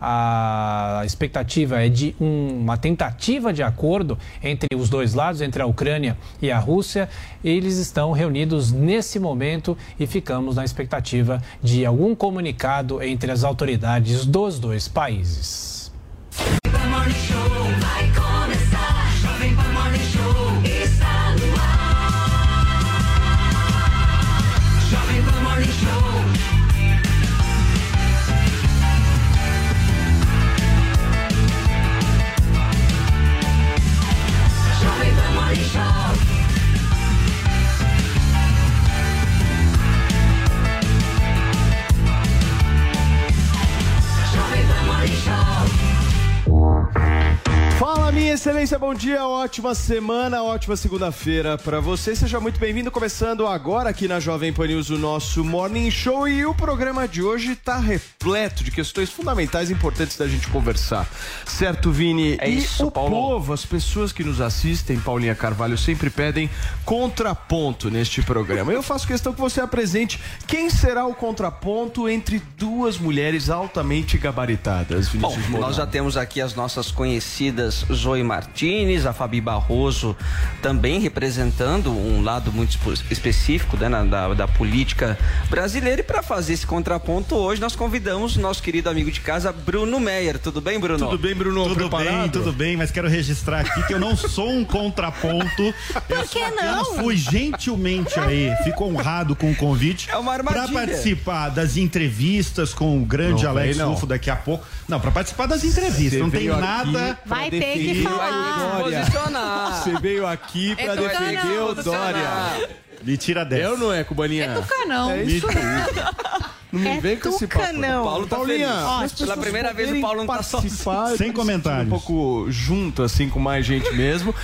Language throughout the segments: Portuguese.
A expectativa é de um, uma tentativa de acordo entre os dois lados, entre a Ucrânia e a Rússia. Eles estão reunidos nesse momento e ficamos na expectativa de algum comunicado entre as autoridades dos dois países. Minha excelência, bom dia, ótima semana, ótima segunda-feira para você. Seja muito bem-vindo, começando agora aqui na Jovem Pan News o nosso Morning Show e o programa de hoje tá repleto de questões fundamentais importantes da gente conversar. Certo, Vini? É e isso, o Paulo. povo, as pessoas que nos assistem, Paulinha Carvalho, sempre pedem contraponto neste programa. Eu faço questão que você apresente quem será o contraponto entre duas mulheres altamente gabaritadas, Bom, Vinícius Moura. nós já temos aqui as nossas conhecidas Zoe Martinez, a Fabi Barroso também representando um lado muito específico né, na- da, da política brasileira. E para fazer esse contraponto, hoje nós convidamos o nosso querido amigo de casa, Bruno Meyer. Tudo bem, Bruno? Tudo bem, Bruno? Tudo Preparado? bem, tudo bem, mas quero registrar aqui que eu não sou um contraponto. Por que apenas não? fui gentilmente aí, fico honrado com o convite. É uma armadilha. Pra participar das entrevistas com o grande Não Alex. Rufo daqui a pouco. Não, pra participar das entrevistas, Você não tem nada. Vai ter que falar. Dória. Posicionar. Você veio aqui pra É defender o. Dória. Me tira dessa. Eu não é, Cubaninha? É tucanão. É isso. Não me É vem com esse papo. tucanão. Paulo tá Paulinha, feliz. para Pela primeira vez o Paulo não tá participar, Sem comentários. um pouco junto, assim, com mais gente mesmo.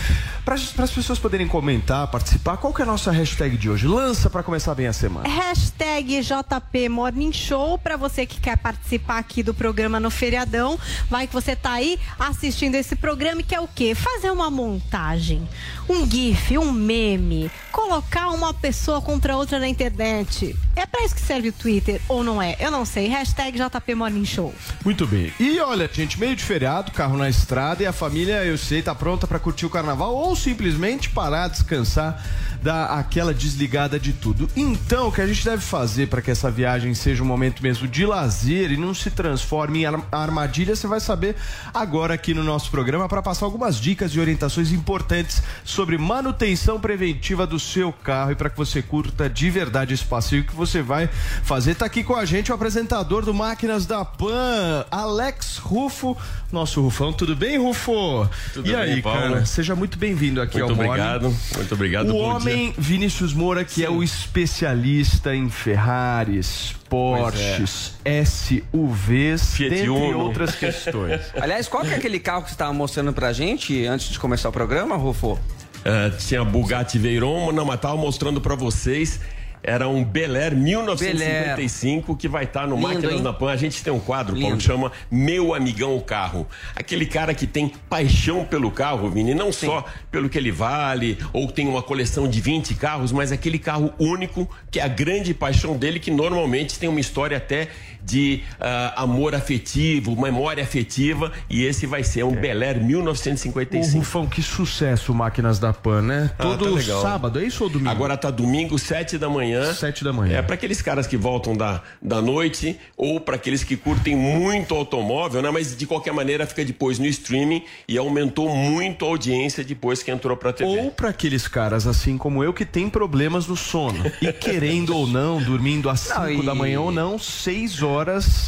Para as pessoas poderem comentar, participar, qual que é a nossa hashtag de hoje? Lança pra começar bem a semana. Hashtag JP Morning Show para você que quer participar aqui do programa no feriadão. Vai que você tá aí assistindo esse programa e quer o quê? Fazer uma montagem, um gif, um meme, colocar uma pessoa contra outra na internet. É para isso que serve o Twitter ou não é? Eu não sei. Hashtag JP Morning Show. Muito bem. E olha, gente, meio de feriado, carro na estrada e a família, eu sei, tá pronta pra curtir o carnaval ou simplesmente parar, descansar, dar aquela desligada de tudo. Então, o que a gente deve fazer para que essa viagem seja um momento mesmo de lazer e não se transforme em ar- armadilha, você vai saber agora aqui no nosso programa para passar algumas dicas e orientações importantes sobre manutenção preventiva do seu carro e para que você curta de verdade esse passeio que você vai fazer. Tá aqui com a gente o apresentador do Máquinas da Pan, Alex Rufo. Nosso Rufão, tudo bem, Rufo? Tudo e aí, bem, Paulo? cara? Seja muito bem-vindo aqui Muito ao Morning. obrigado, muito obrigado. O bom homem Vinícius Moura, que é o especialista em Ferraris, Porsches, SUVs, Fiat dentre Uno. outras questões. Aliás, qual que é aquele carro que você estava mostrando pra gente antes de começar o programa, Rufo? dia. Ah, tinha Bugatti Veyron, não, mas tava mostrando pra vocês. Era um Bel Air 1955 que vai estar no Lindo, Máquinas hein? da Pan. A gente tem um quadro, Lindo. Paulo, que chama Meu Amigão o Carro. Aquele cara que tem paixão pelo carro, Vini, não só pelo que ele vale, ou tem uma coleção de 20 carros, mas aquele carro único, que é a grande paixão dele, que normalmente tem uma história até de ah, amor afetivo, memória afetiva, e esse vai ser um Bel Air Ô, 1955. Rufão, que sucesso Máquinas da Pan, né? Ah, Todo tá legal. sábado, é isso ou domingo? Agora tá domingo, 7 da manhã. Sete da manhã. É para aqueles caras que voltam da, da noite ou para aqueles que curtem muito automóvel, né? Mas de qualquer maneira fica depois no streaming e aumentou muito a audiência depois que entrou pra TV. Ou para aqueles caras assim como eu que tem problemas no sono. E querendo ou não, dormindo às 5 Não, e- da manhã ou não, 6 horas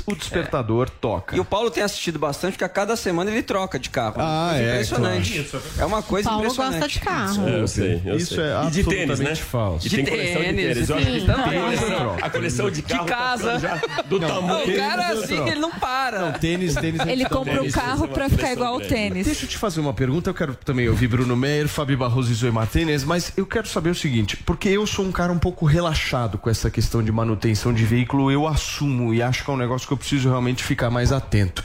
o despertador toca. E o Paulo tem assistido bastante, porque a cada semana ele troca de carro. Ah, é, impressionante. É uma coisa Paulo impressionante. gosta de carro. É, eu sei, eu Isso sei. é e de tênis, né? falso. E De tem coleção de tênis, tênis. de Sim. A coleção, a coleção de carro tá casa. já do tamanho. O cara Tênis assim, ele não para. Não, tênis, tênis. Ele tá compra tênis. o carro pra ficar igual o tênis. Deixa eu te fazer uma pergunta, eu quero também ouvir Bruno Meyer, Fabi Barroso e Zoe Martinez, mas eu quero saber o seguinte, porque eu sou um cara um pouco relaxado com essa questão de manutenção de veículo, eu assumo e acho que é um negócio que eu preciso realmente ficar mais atento.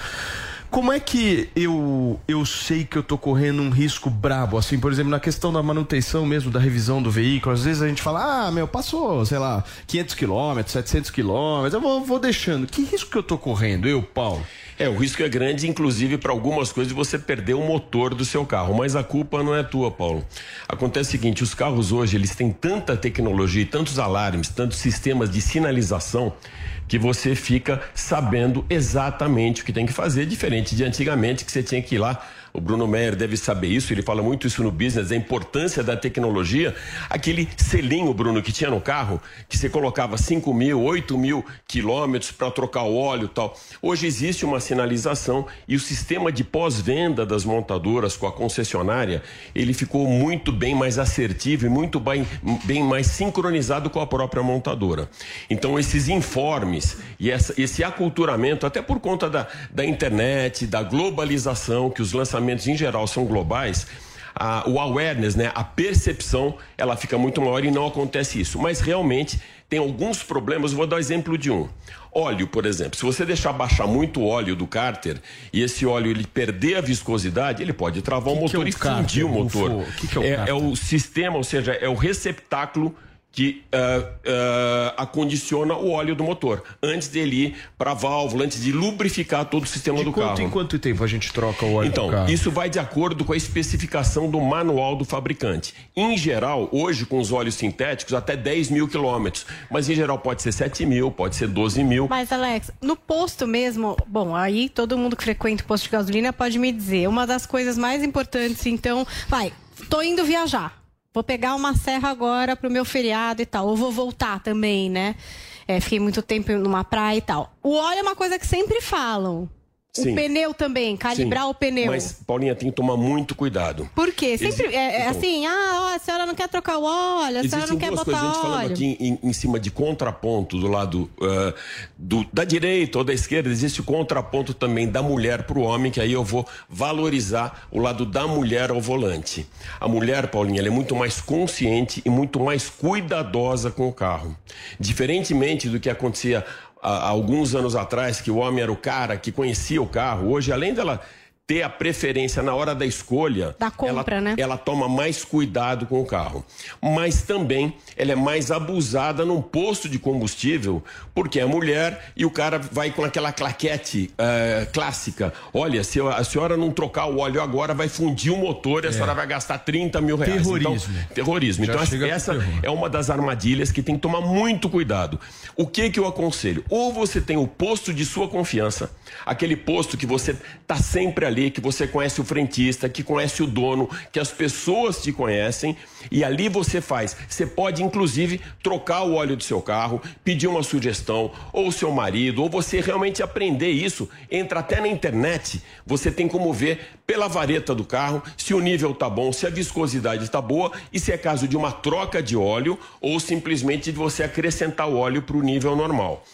Como é que eu, eu sei que eu tô correndo um risco brabo? Assim, por exemplo, na questão da manutenção mesmo, da revisão do veículo, às vezes a gente fala, ah, meu, passou, sei lá, 500 quilômetros, 700 quilômetros, eu vou, vou deixando. Que risco que eu tô correndo, eu, Paulo? É, o risco é grande, inclusive, para algumas coisas você perder o motor do seu carro. Mas a culpa não é tua, Paulo. Acontece o seguinte: os carros hoje eles têm tanta tecnologia, tantos alarmes, tantos sistemas de sinalização que você fica sabendo exatamente o que tem que fazer, diferente de antigamente que você tinha que ir lá. O Bruno Meyer deve saber isso, ele fala muito isso no business, a importância da tecnologia. Aquele selinho, Bruno, que tinha no carro, que você colocava 5 mil, 8 mil quilômetros para trocar o óleo e tal. Hoje existe uma sinalização e o sistema de pós-venda das montadoras com a concessionária, ele ficou muito bem mais assertivo e muito bem, bem mais sincronizado com a própria montadora. Então, esses informes e essa, esse aculturamento, até por conta da, da internet, da globalização, que os lançamentos em geral são globais, a, o awareness, né, a percepção, ela fica muito maior e não acontece isso. Mas realmente tem alguns problemas. Vou dar o exemplo de um. Óleo, por exemplo. Se você deixar baixar muito o óleo do cárter e esse óleo ele perder a viscosidade, ele pode travar o Que que motor é o e fundir o motor. O que que é o é, é o sistema, ou seja, é o receptáculo que ah, ah, acondiciona o óleo do motor antes dele ir para a válvula, antes de lubrificar todo o sistema De do quanto carro. em quanto tempo a gente troca o óleo Então, do carro? isso vai de acordo com a especificação do manual do fabricante. Em geral, hoje, com os óleos sintéticos, até 10 mil quilômetros. Mas em geral pode ser 7 mil, pode ser 12 mil. Mas, Alex, no posto mesmo, bom, aí todo mundo que frequenta o posto de gasolina pode me dizer. Uma das coisas mais importantes, então, vai, tô indo viajar. Vou pegar uma serra agora pro meu feriado e tal. Ou vou voltar também, né? É, fiquei muito tempo numa praia e tal. O óleo é uma coisa que sempre falam. Sim. O pneu também, calibrar Sim. o pneu. Mas, Paulinha, tem que tomar muito cuidado. Por quê? Sempre Exi- é, é Então. assim, ah, ó, a senhora não quer trocar o óleo, a senhora não quer duas coisas. A gente botar falando óleo. aqui em, em cima de contraponto do lado ah, do- da direita ou da esquerda, existe o contraponto também da mulher para o homem, que aí eu vou valorizar o lado da mulher ao volante. A mulher, Paulinha, ela é muito mais consciente e muito mais cuidadosa com o carro. Diferentemente do que acontecia há, alguns anos atrás, que o homem era o cara que conhecia o carro, hoje, além dela ter a preferência na hora da escolha, Da compra, ela, né? ela toma mais cuidado com o carro. Mas também ela é mais abusada num posto de combustível, porque é mulher e o cara vai com aquela claquete eh, clássica. Olha, se a senhora não trocar o óleo agora, vai fundir o motor e a senhora vai gastar 30 mil reais. Terrorismo. Então, terrorismo. Já então, essa é uma das armadilhas que tem que tomar muito cuidado. O que que eu aconselho? Ou você tem o posto de sua confiança, aquele posto que você tá sempre ali, que você conhece o frentista, que conhece o dono, que as pessoas te conhecem, e ali você faz. Você pode, inclusive, trocar o óleo do seu carro, pedir uma sugestão, ou o seu marido, ou você realmente aprender isso. Entra até na internet, você tem como ver pela vareta do carro se o nível tá bom, se a viscosidade tá boa e se é caso de uma troca de óleo ou simplesmente de você acrescentar o óleo para o nível normal.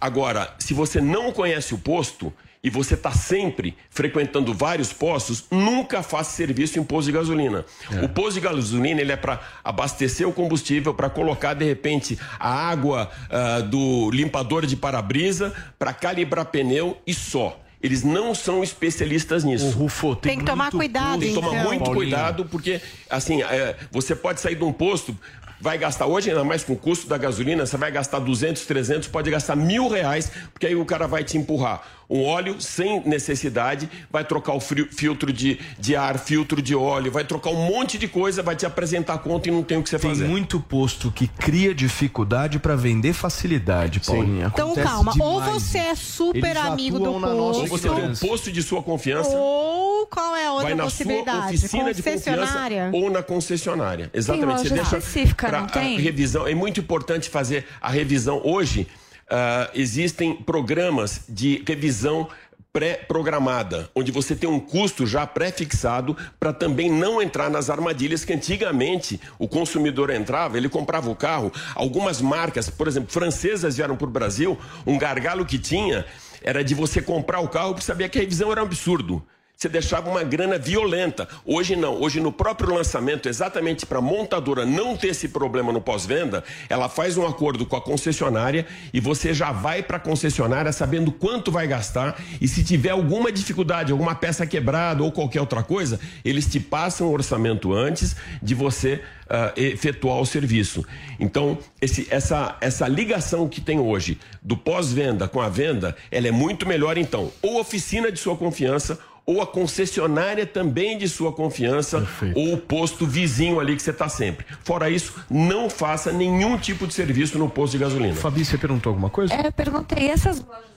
Agora, se você não conhece o posto e você está sempre frequentando vários postos, nunca faça serviço em posto de gasolina. O posto de gasolina ele é para abastecer o combustível, para colocar de repente a água ah, do limpador de para-brisa, para calibrar pneu e só. Eles não são especialistas nisso. O Rufo tem, Tem que tomar muito cuidado, Tem que tomar então. muito Paulinho. cuidado, porque, assim, é, você pode sair de um posto, vai gastar hoje, ainda mais com o custo da gasolina, você vai gastar 200, 300, pode gastar mil reais, porque aí o cara vai te empurrar um óleo sem necessidade, vai trocar o frio- filtro de, de ar, filtro de óleo, vai trocar um monte de coisa, vai te apresentar a conta e não tem o que você Tem fazer. muito posto que cria dificuldade para vender facilidade, Paulinha. Então calma, ou demais você é super Eles amigo do nossa Ou você tem um posto de sua confiança, Ou qual é a outra vai na sua possibilidade? oficina de confiança Concessionária? ou na concessionária. Exatamente. loja específica, pra- não a tem? revisão. É muito importante fazer a revisão hoje. Ah, existem programas de revisão pré-programada, onde você tem um custo já pré-fixado para também não entrar nas armadilhas que antigamente o consumidor entrava, ele comprava o carro. Algumas marcas, por exemplo, francesas vieram para o Brasil, um gargalo que tinha era de você comprar o carro porque sabia que a revisão era um absurdo você deixava uma grana violenta. Hoje não. Hoje, no próprio lançamento, exatamente para a montadora não ter esse problema no pós-venda, ela faz um acordo com a concessionária e você já vai para a concessionária sabendo quanto vai gastar. E se tiver alguma dificuldade, alguma peça quebrada ou qualquer outra coisa, eles te passam o orçamento antes de você uh, efetuar o serviço. Então, esse, essa, essa ligação que tem hoje do pós-venda com a venda, ela é muito melhor, então. Ou oficina de sua confiança ou a concessionária também de sua confiança, Perfeito. ou o posto vizinho ali que você está sempre. Fora isso, não faça nenhum tipo de serviço no posto de gasolina. Fabi, você perguntou alguma coisa? É, eu perguntei. Essas lojas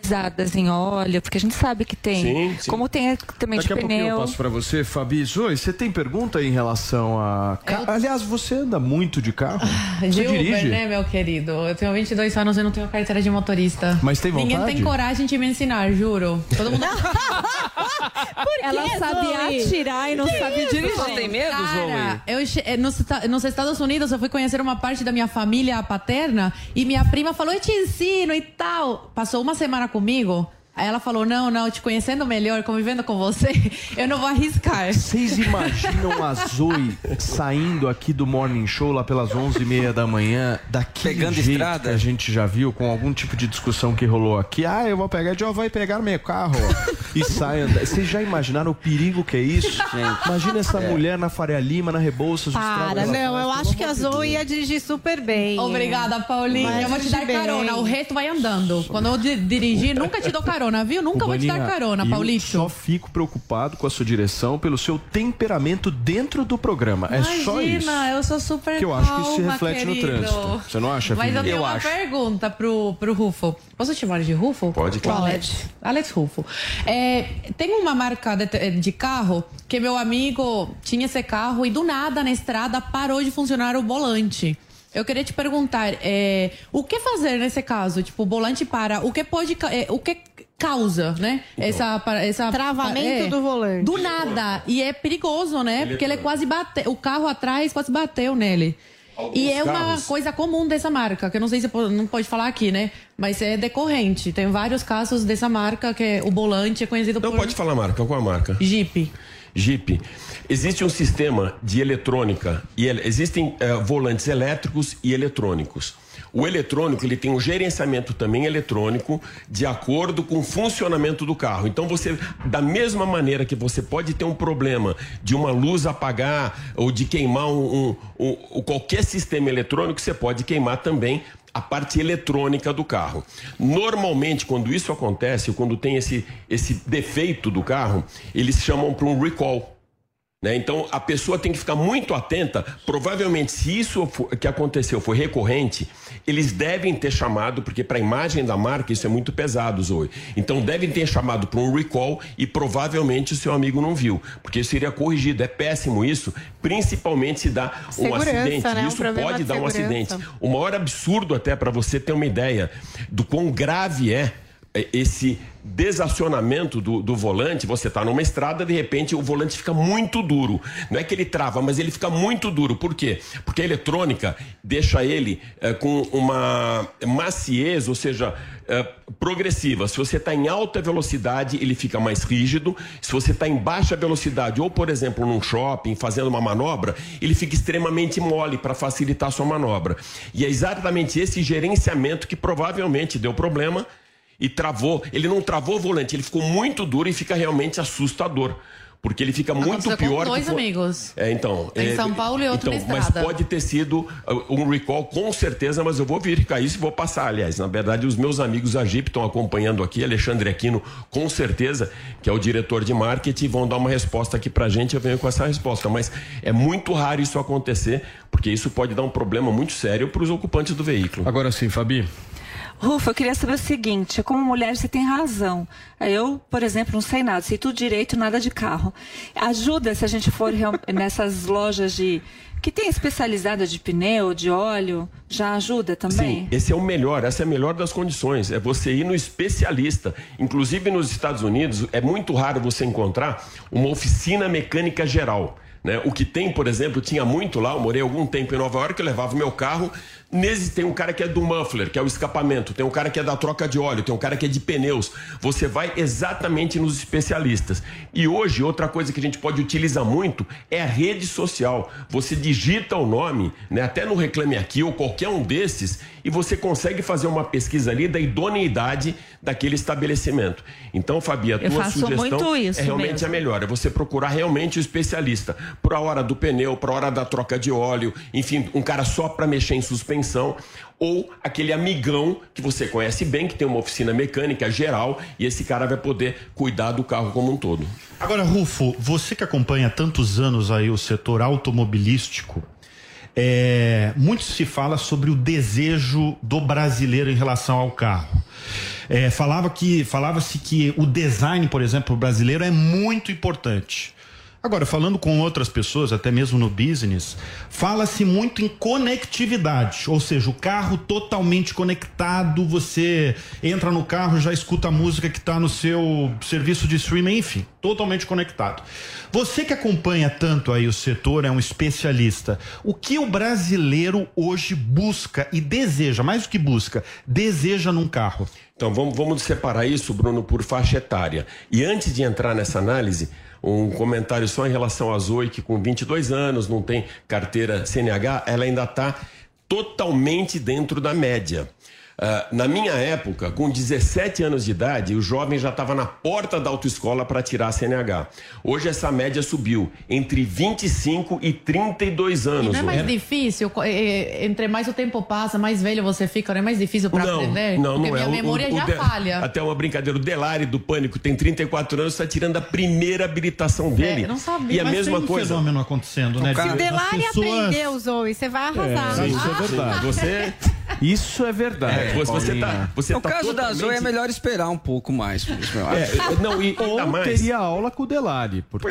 especializadas em óleo, porque a gente sabe que tem. Sim, sim. Como tem também Daqui de pneu. eu passo para você, Fabi. Zoe, você tem pergunta em relação a. Eu... Aliás, você anda muito de carro? Ah, de você Uber, dirige? né, meu querido? Eu tenho 22 anos e não tenho carteira de motorista. Mas tem vontade? Ninguém tem coragem de me ensinar, juro. Todo mundo. Ela sabe atirar e não que sabe isso? dirigir. Você tem medo, Zoe? Eu, eh, nos, nos Estados Unidos, eu fui conhecer uma parte da minha família paterna e minha prima falou: Eu te ensino e tal. Passou uma semana comigo. Aí ela falou: Não, não, te conhecendo melhor, convivendo com você, eu não vou arriscar. Vocês imaginam a Zoe saindo aqui do Morning Show lá pelas 11h30 da manhã, daquele Pegando jeito estrada? que a gente já viu, com algum tipo de discussão que rolou aqui? Ah, eu vou pegar, já vai pegar meu carro e sai andar. Vocês já imaginaram o perigo que é isso? Gente, Imagina essa é. mulher na Faria Lima, na Rebouças. Para, não, eu acho que a Zoe ia dirigir super bem. Obrigada, Paulinha. Vai eu vou te dar bem. carona. O resto vai andando. Quando eu dirigir, nunca te dou carona carona, viu? Nunca vou te dar carona, Paulista. Eu só fico preocupado com a sua direção pelo seu temperamento dentro do programa. Imagina, é só isso. eu sou super Que eu calma, acho que isso se reflete querido. no trânsito. Você não acha, Mas eu tenho eu uma acho. pergunta pro, pro Rufo. Posso te chamar de Rufo? Pode, claro. Alex, Alex Rufo. É, tem uma marca de, de carro que meu amigo tinha esse carro e do nada na estrada parou de funcionar o volante. Eu queria te perguntar, é, o que fazer nesse caso? Tipo, o volante para, o que pode, é, o que causa, né? Então, essa, essa travamento é, do volante. Do nada e é perigoso, né? Porque ele é quase bateu, o carro atrás quase bateu nele. Alguns e é uma carros. coisa comum dessa marca, que eu não sei se não pode falar aqui, né? Mas é decorrente. Tem vários casos dessa marca que o volante é conhecido não por. Não pode falar marca, qual a marca? Jeep. Jeep. Existe um sistema de eletrônica e existem uh, volantes elétricos e eletrônicos. O eletrônico ele tem um gerenciamento também eletrônico de acordo com o funcionamento do carro. Então você, da mesma maneira que você pode ter um problema de uma luz apagar ou de queimar um, um, um qualquer sistema eletrônico, você pode queimar também a parte eletrônica do carro. Normalmente, quando isso acontece, quando tem esse, esse defeito do carro, eles chamam para um recall. Né? Então a pessoa tem que ficar muito atenta. Provavelmente, se isso for, que aconteceu foi recorrente, eles devem ter chamado, porque para a imagem da marca isso é muito pesado, Zoe. Então devem ter chamado para um recall e provavelmente o seu amigo não viu, porque isso seria corrigido. É péssimo isso, principalmente se dá um segurança, acidente. Né? Isso um pode dar um acidente. O maior absurdo, até para você ter uma ideia do quão grave é esse desacionamento do, do volante, você está numa estrada, de repente o volante fica muito duro. Não é que ele trava, mas ele fica muito duro. Por quê? Porque a eletrônica deixa ele é, com uma maciez, ou seja, é, progressiva. Se você está em alta velocidade, ele fica mais rígido. Se você está em baixa velocidade, ou por exemplo num shopping fazendo uma manobra, ele fica extremamente mole para facilitar a sua manobra. E é exatamente esse gerenciamento que provavelmente deu problema e travou. Ele não travou o volante, ele ficou muito duro e fica realmente assustador. Porque ele fica muito Aconteceu pior. Com dois que... amigos. É, então. Em é, São Paulo e outro então, Mas pode ter sido uh, um recall, com certeza, mas eu vou verificar isso e vou passar, aliás. Na verdade, os meus amigos da Jeep estão acompanhando aqui, Alexandre Aquino, com certeza, que é o diretor de marketing, vão dar uma resposta aqui pra gente, eu venho com essa resposta. Mas é muito raro isso acontecer, porque isso pode dar um problema muito sério para os ocupantes do veículo. Agora sim, Fabi. Rufa, eu queria saber o seguinte: como mulher, você tem razão. Eu, por exemplo, não sei nada, sei tudo direito, nada de carro. Ajuda se a gente for nessas lojas de que tem especializada de pneu, de óleo, já ajuda também? Sim, esse é o melhor, essa é a melhor das condições, é você ir no especialista. Inclusive nos Estados Unidos, é muito raro você encontrar uma oficina mecânica geral. Né? O que tem, por exemplo, tinha muito lá, eu morei algum tempo em Nova York, eu levava o meu carro. Nesse tem um cara que é do muffler, que é o escapamento, tem um cara que é da troca de óleo, tem um cara que é de pneus. Você vai exatamente nos especialistas. E hoje, outra coisa que a gente pode utilizar muito é a rede social. Você digita o nome, né, até no Reclame Aqui ou qualquer um desses, e você consegue fazer uma pesquisa ali da idoneidade daquele estabelecimento. Então, Fabi, a eu tua sugestão é realmente mesmo. a melhor. É você procurar realmente o especialista. Por a hora do pneu, por a hora da troca de óleo, enfim, um cara só para mexer em suspensão ou aquele amigão que você conhece bem, que tem uma oficina mecânica geral e esse cara vai poder cuidar do carro como um todo. Agora, Rufo, você que acompanha tantos anos aí o setor automobilístico, é, muito se fala sobre o desejo do brasileiro em relação ao carro. É, falava que falava-se que o design, por exemplo, brasileiro é muito importante. Agora, falando com outras pessoas, até mesmo no business, fala-se muito em conectividade, ou seja, o carro totalmente conectado, você entra no carro já escuta a música que está no seu serviço de streaming, enfim, totalmente conectado. Você que acompanha tanto aí o setor, é um especialista, o que o brasileiro hoje busca e deseja, mais do que busca, deseja num carro? Então vamos, vamos separar isso, Bruno, por faixa etária. E antes de entrar nessa análise, um comentário só em relação a Zoe, que com 22 anos não tem carteira CNH, ela ainda está totalmente dentro da média. Uh, na minha época, com 17 anos de idade, o jovem já estava na porta da autoescola para tirar a CNH. Hoje essa média subiu entre 25 e 32 anos. E não é mais difícil? Entre mais o tempo passa, mais velho você fica, não é mais difícil para aprender? Não, Porque não minha é. memória o, o, já o falha. Até uma brincadeira. O Delari do Pânico tem 34 anos, está tirando a primeira habilitação dele. É, não sabia. E a Mas mesma tem um coisa. fenômeno acontecendo, né? Se de- Delari as pessoas- aprendeu, Zoe, você vai arrasar. É, isso é verdade. Você, Isso é verdade. é, você, você tá, você No tá caso da Zoe é totalmente- melhor esperar um pouco mais. É, não, e ainda Ou mais. teria aula com o Delari, porque...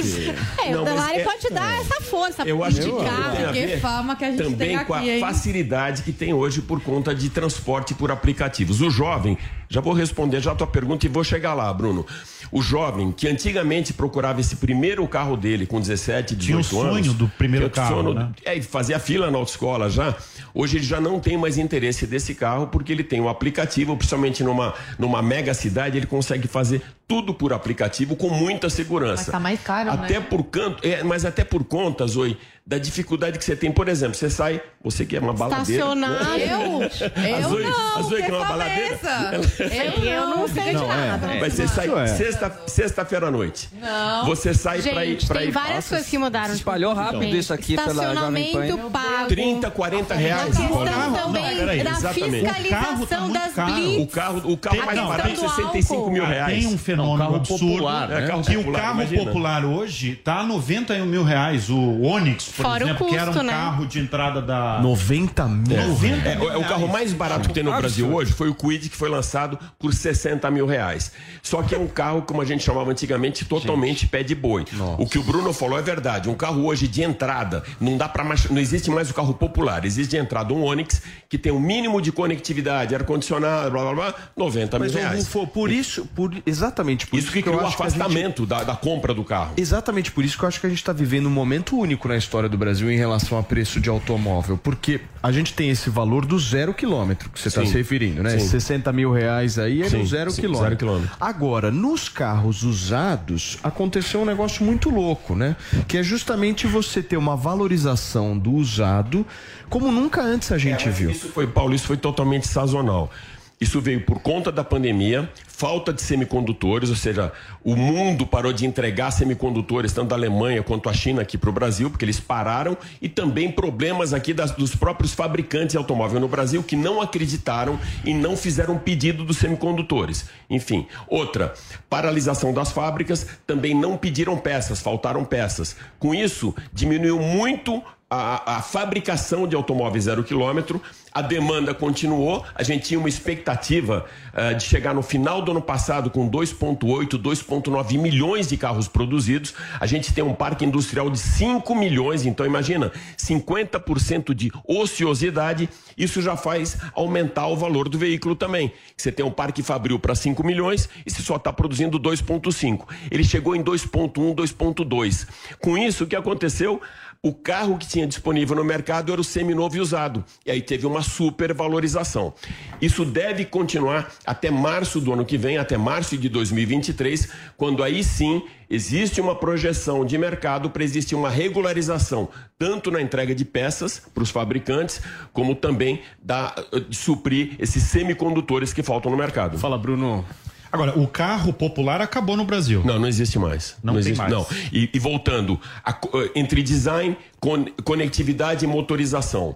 É, Não, o Delari é- pode dar essa força. Eu acho que indicar. Que ver fama que a gente também tem com a hein? facilidade que tem hoje por conta de transporte por aplicativos. O jovem, já vou responder já a tua pergunta e vou chegar lá, Bruno. O jovem que antigamente procurava esse primeiro carro dele com 17, 18 Tinha o anos. sonho do primeiro o carro, sonho- né? É, e fazia fila na autoescola já. Hoje ele já não tem mais interesse desse carro porque ele tem um aplicativo, principalmente numa, numa mega cidade, ele consegue fazer tudo por aplicativo com muita segurança. Mas tá mais caro, né? até por canto, é, mas até por conta, Zoe, da dificuldade que você tem. Por exemplo, você sai, você que é uma baladeira. Estacionar. né? Eu? A Eu Zoe- não. a que é uma baladeira. essa? Eu, Eu não sei de Não, é, nada. é. Mas você sai é. sexta, sexta-feira à noite. Não. Você sai pra ir Gente, pra tem ir várias Nossa, coisas que mudaram. espalhou rápido ultimamente. isso aqui pela Jovem Pan. Estacionamento pago. 30, 40 A reais. questão Paulinho. carro- também não, peraí, da exatamente. O carro tá fiscalização muito das caro. blitz. O carro, o carro mais barato é questão do 65 mil álcool. reais. Tem um fenômeno carro absurdo. popular, né? Que o carro popular hoje tá a 91 mil reais. O Onix, por Fora o exemplo, que era custo, um né? carro de entrada da. 90 mil. 90 É, mil o- é o carro mais barato que tem no Brasil hoje foi o Kwid, que foi lançado por 60 mil reais. Só que é um carro, como a gente chamava antigamente, totalmente pé de boi. O que o Bruno falou é verdade. Um carro hoje de entrada, não dá para mais. Não existe mais o carro popular. Existe de entrada um Onix que tem um mínimo de conectividade, ar-condicionado, blá blá blá, 90 Mas, mil reais. Rufo, por isso, por, exatamente por isso, Isso que eu criou o acho que a gente- afastamento da, da compra do carro. Exatamente por isso que eu acho que a gente está vivendo um momento único na história do Brasil em relação a preço de automóvel. Porque a gente tem esse valor do zero quilômetro que você está se referindo, né? Sim. 60 mil reais aí é Sim, no zero sim, quilômetro. zero quilômetro. Agora, nos carros usados, aconteceu um negócio muito louco, né? Que é justamente você ter uma valorização do usado como nunca antes a gente É, viu. Isso foi, Paulo, isso foi totalmente sazonal. Isso veio por conta da pandemia, falta de semicondutores, ou seja, o mundo parou de entregar semicondutores, tanto da Alemanha quanto a China aqui para o Brasil, porque eles pararam, e também problemas aqui das- dos próprios fabricantes de automóvel no Brasil que não acreditaram e não fizeram pedido dos semicondutores. Enfim, outra, paralisação das fábricas, também não pediram peças, faltaram peças. Com isso, diminuiu muito a, a, fabricação de automóveis zero quilômetro, a demanda continuou, a gente tinha uma expectativa uh, de chegar no final do ano passado com 2,8, 2,9 milhões de carros produzidos, a gente tem um parque industrial de 5 milhões, então imagina, 50% de ociosidade, isso já faz aumentar o valor do veículo também. Você tem um parque fabril para 5 milhões e você só está produzindo 2,5. Ele chegou em 2,1, 2,2. Com isso, o que aconteceu? O carro que tinha disponível no mercado era o seminovo e usado. E aí teve uma supervalorização. Isso deve continuar até março do ano que vem, até março de 2023, quando aí sim existe uma projeção de mercado para existir uma regularização, tanto na entrega de peças para os fabricantes, como também da, de suprir esses semicondutores que faltam no mercado. Fala, Bruno. Agora, o carro popular acabou no Brasil. Não, não existe mais. Não, não tem existe, mais. Não. E, e voltando, a, entre design, con, conectividade e motorização.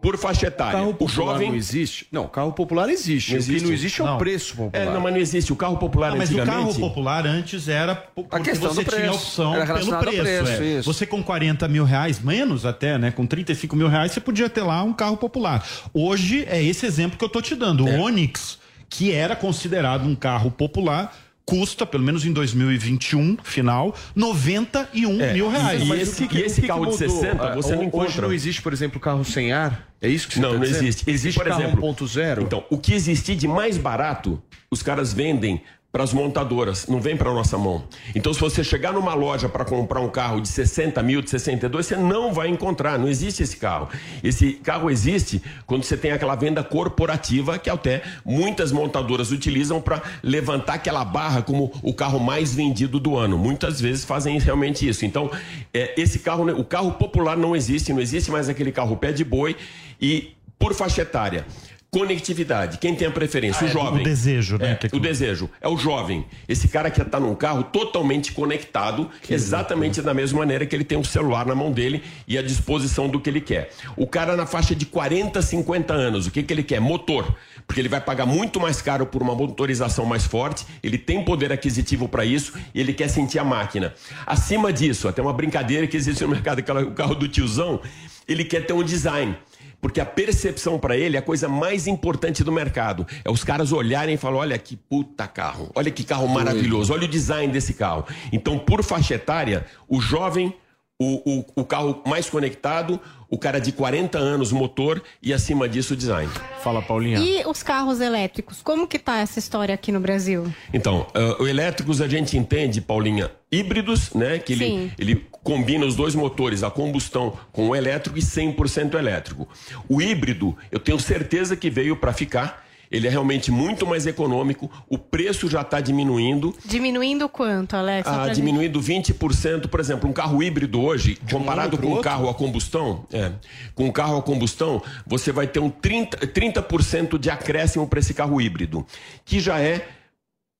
Por faixa etária. Carro o popular jovem. não existe? Não, carro popular existe. Não O que existe. não existe é o Não. preço popular. É, não, mas não existe. O carro popular Não, mas o antigamente. carro popular antes era porque questão você do tinha preço. opção Era pelo preço. preço, é. isso. Você com 40 mil reais, menos até, né? Com 35 mil reais, você podia ter lá um carro popular. Hoje é esse exemplo que eu tô te dando. É. O Onix, que era considerado um carro popular, custa, pelo menos em 2021, final, 91 É, mil reais. e Mas esse- que que- e esse o que que carro de mudou? 60 você Ah, não Hoje encontra. não existe, por exemplo, carro sem ar? É isso que você Não, tá não dizendo? existe. Existe por carro exemplo, 1.0? Então, o que existir de mais barato, os caras vendem para as montadoras, não vem para nossa mão. Então, se você chegar numa loja para comprar um carro de 60 mil, de 62, você não vai encontrar, não existe esse carro. Esse carro existe quando você tem aquela venda corporativa que até muitas montadoras utilizam para levantar aquela barra como o carro mais vendido do ano. Muitas vezes fazem realmente isso. Então, é, esse carro, o carro popular não existe, não existe mais aquele carro pé de boi e por faixa etária. Conectividade, quem tem a preferência? Ah, o é, jovem. o desejo, né, É, que- o desejo. É o jovem. Esse cara que está num carro totalmente conectado, exatamente da mesma maneira que ele tem um celular na mão dele e à disposição do que ele quer. O cara na faixa de 40, 50 anos, o que, que ele quer? Motor. Porque ele vai pagar muito mais caro por uma motorização mais forte, ele tem poder aquisitivo para isso e ele quer sentir a máquina. Acima disso, até uma brincadeira que existe no mercado, aquela- o carro do tiozão, ele quer ter um design. Porque a percepção para ele é a coisa mais importante do mercado. É os caras olharem e falar: olha que puta carro, olha que carro maravilhoso, olha o design desse carro. Então, por faixa etária, o jovem, o, o, o carro mais conectado, o cara de 40 anos, motor e acima disso o design. Fala, Paulinha. E os carros elétricos? Como que tá essa história aqui no Brasil? Então, uh, o elétricos a gente entende, Paulinha, híbridos, né? Que ele, Sim. ele combina os dois motores, a combustão com o elétrico e 100% elétrico. O híbrido, eu tenho certeza que veio para ficar. Ele é realmente muito mais econômico, o preço já está diminuindo. Diminuindo quanto, Alex? Ah, diminuindo 20%, por exemplo, um carro híbrido hoje, comparado ano pro com um carro a combustão, é, com um carro a combustão, você vai ter um 30%, 30 de acréscimo para esse carro híbrido, que já é,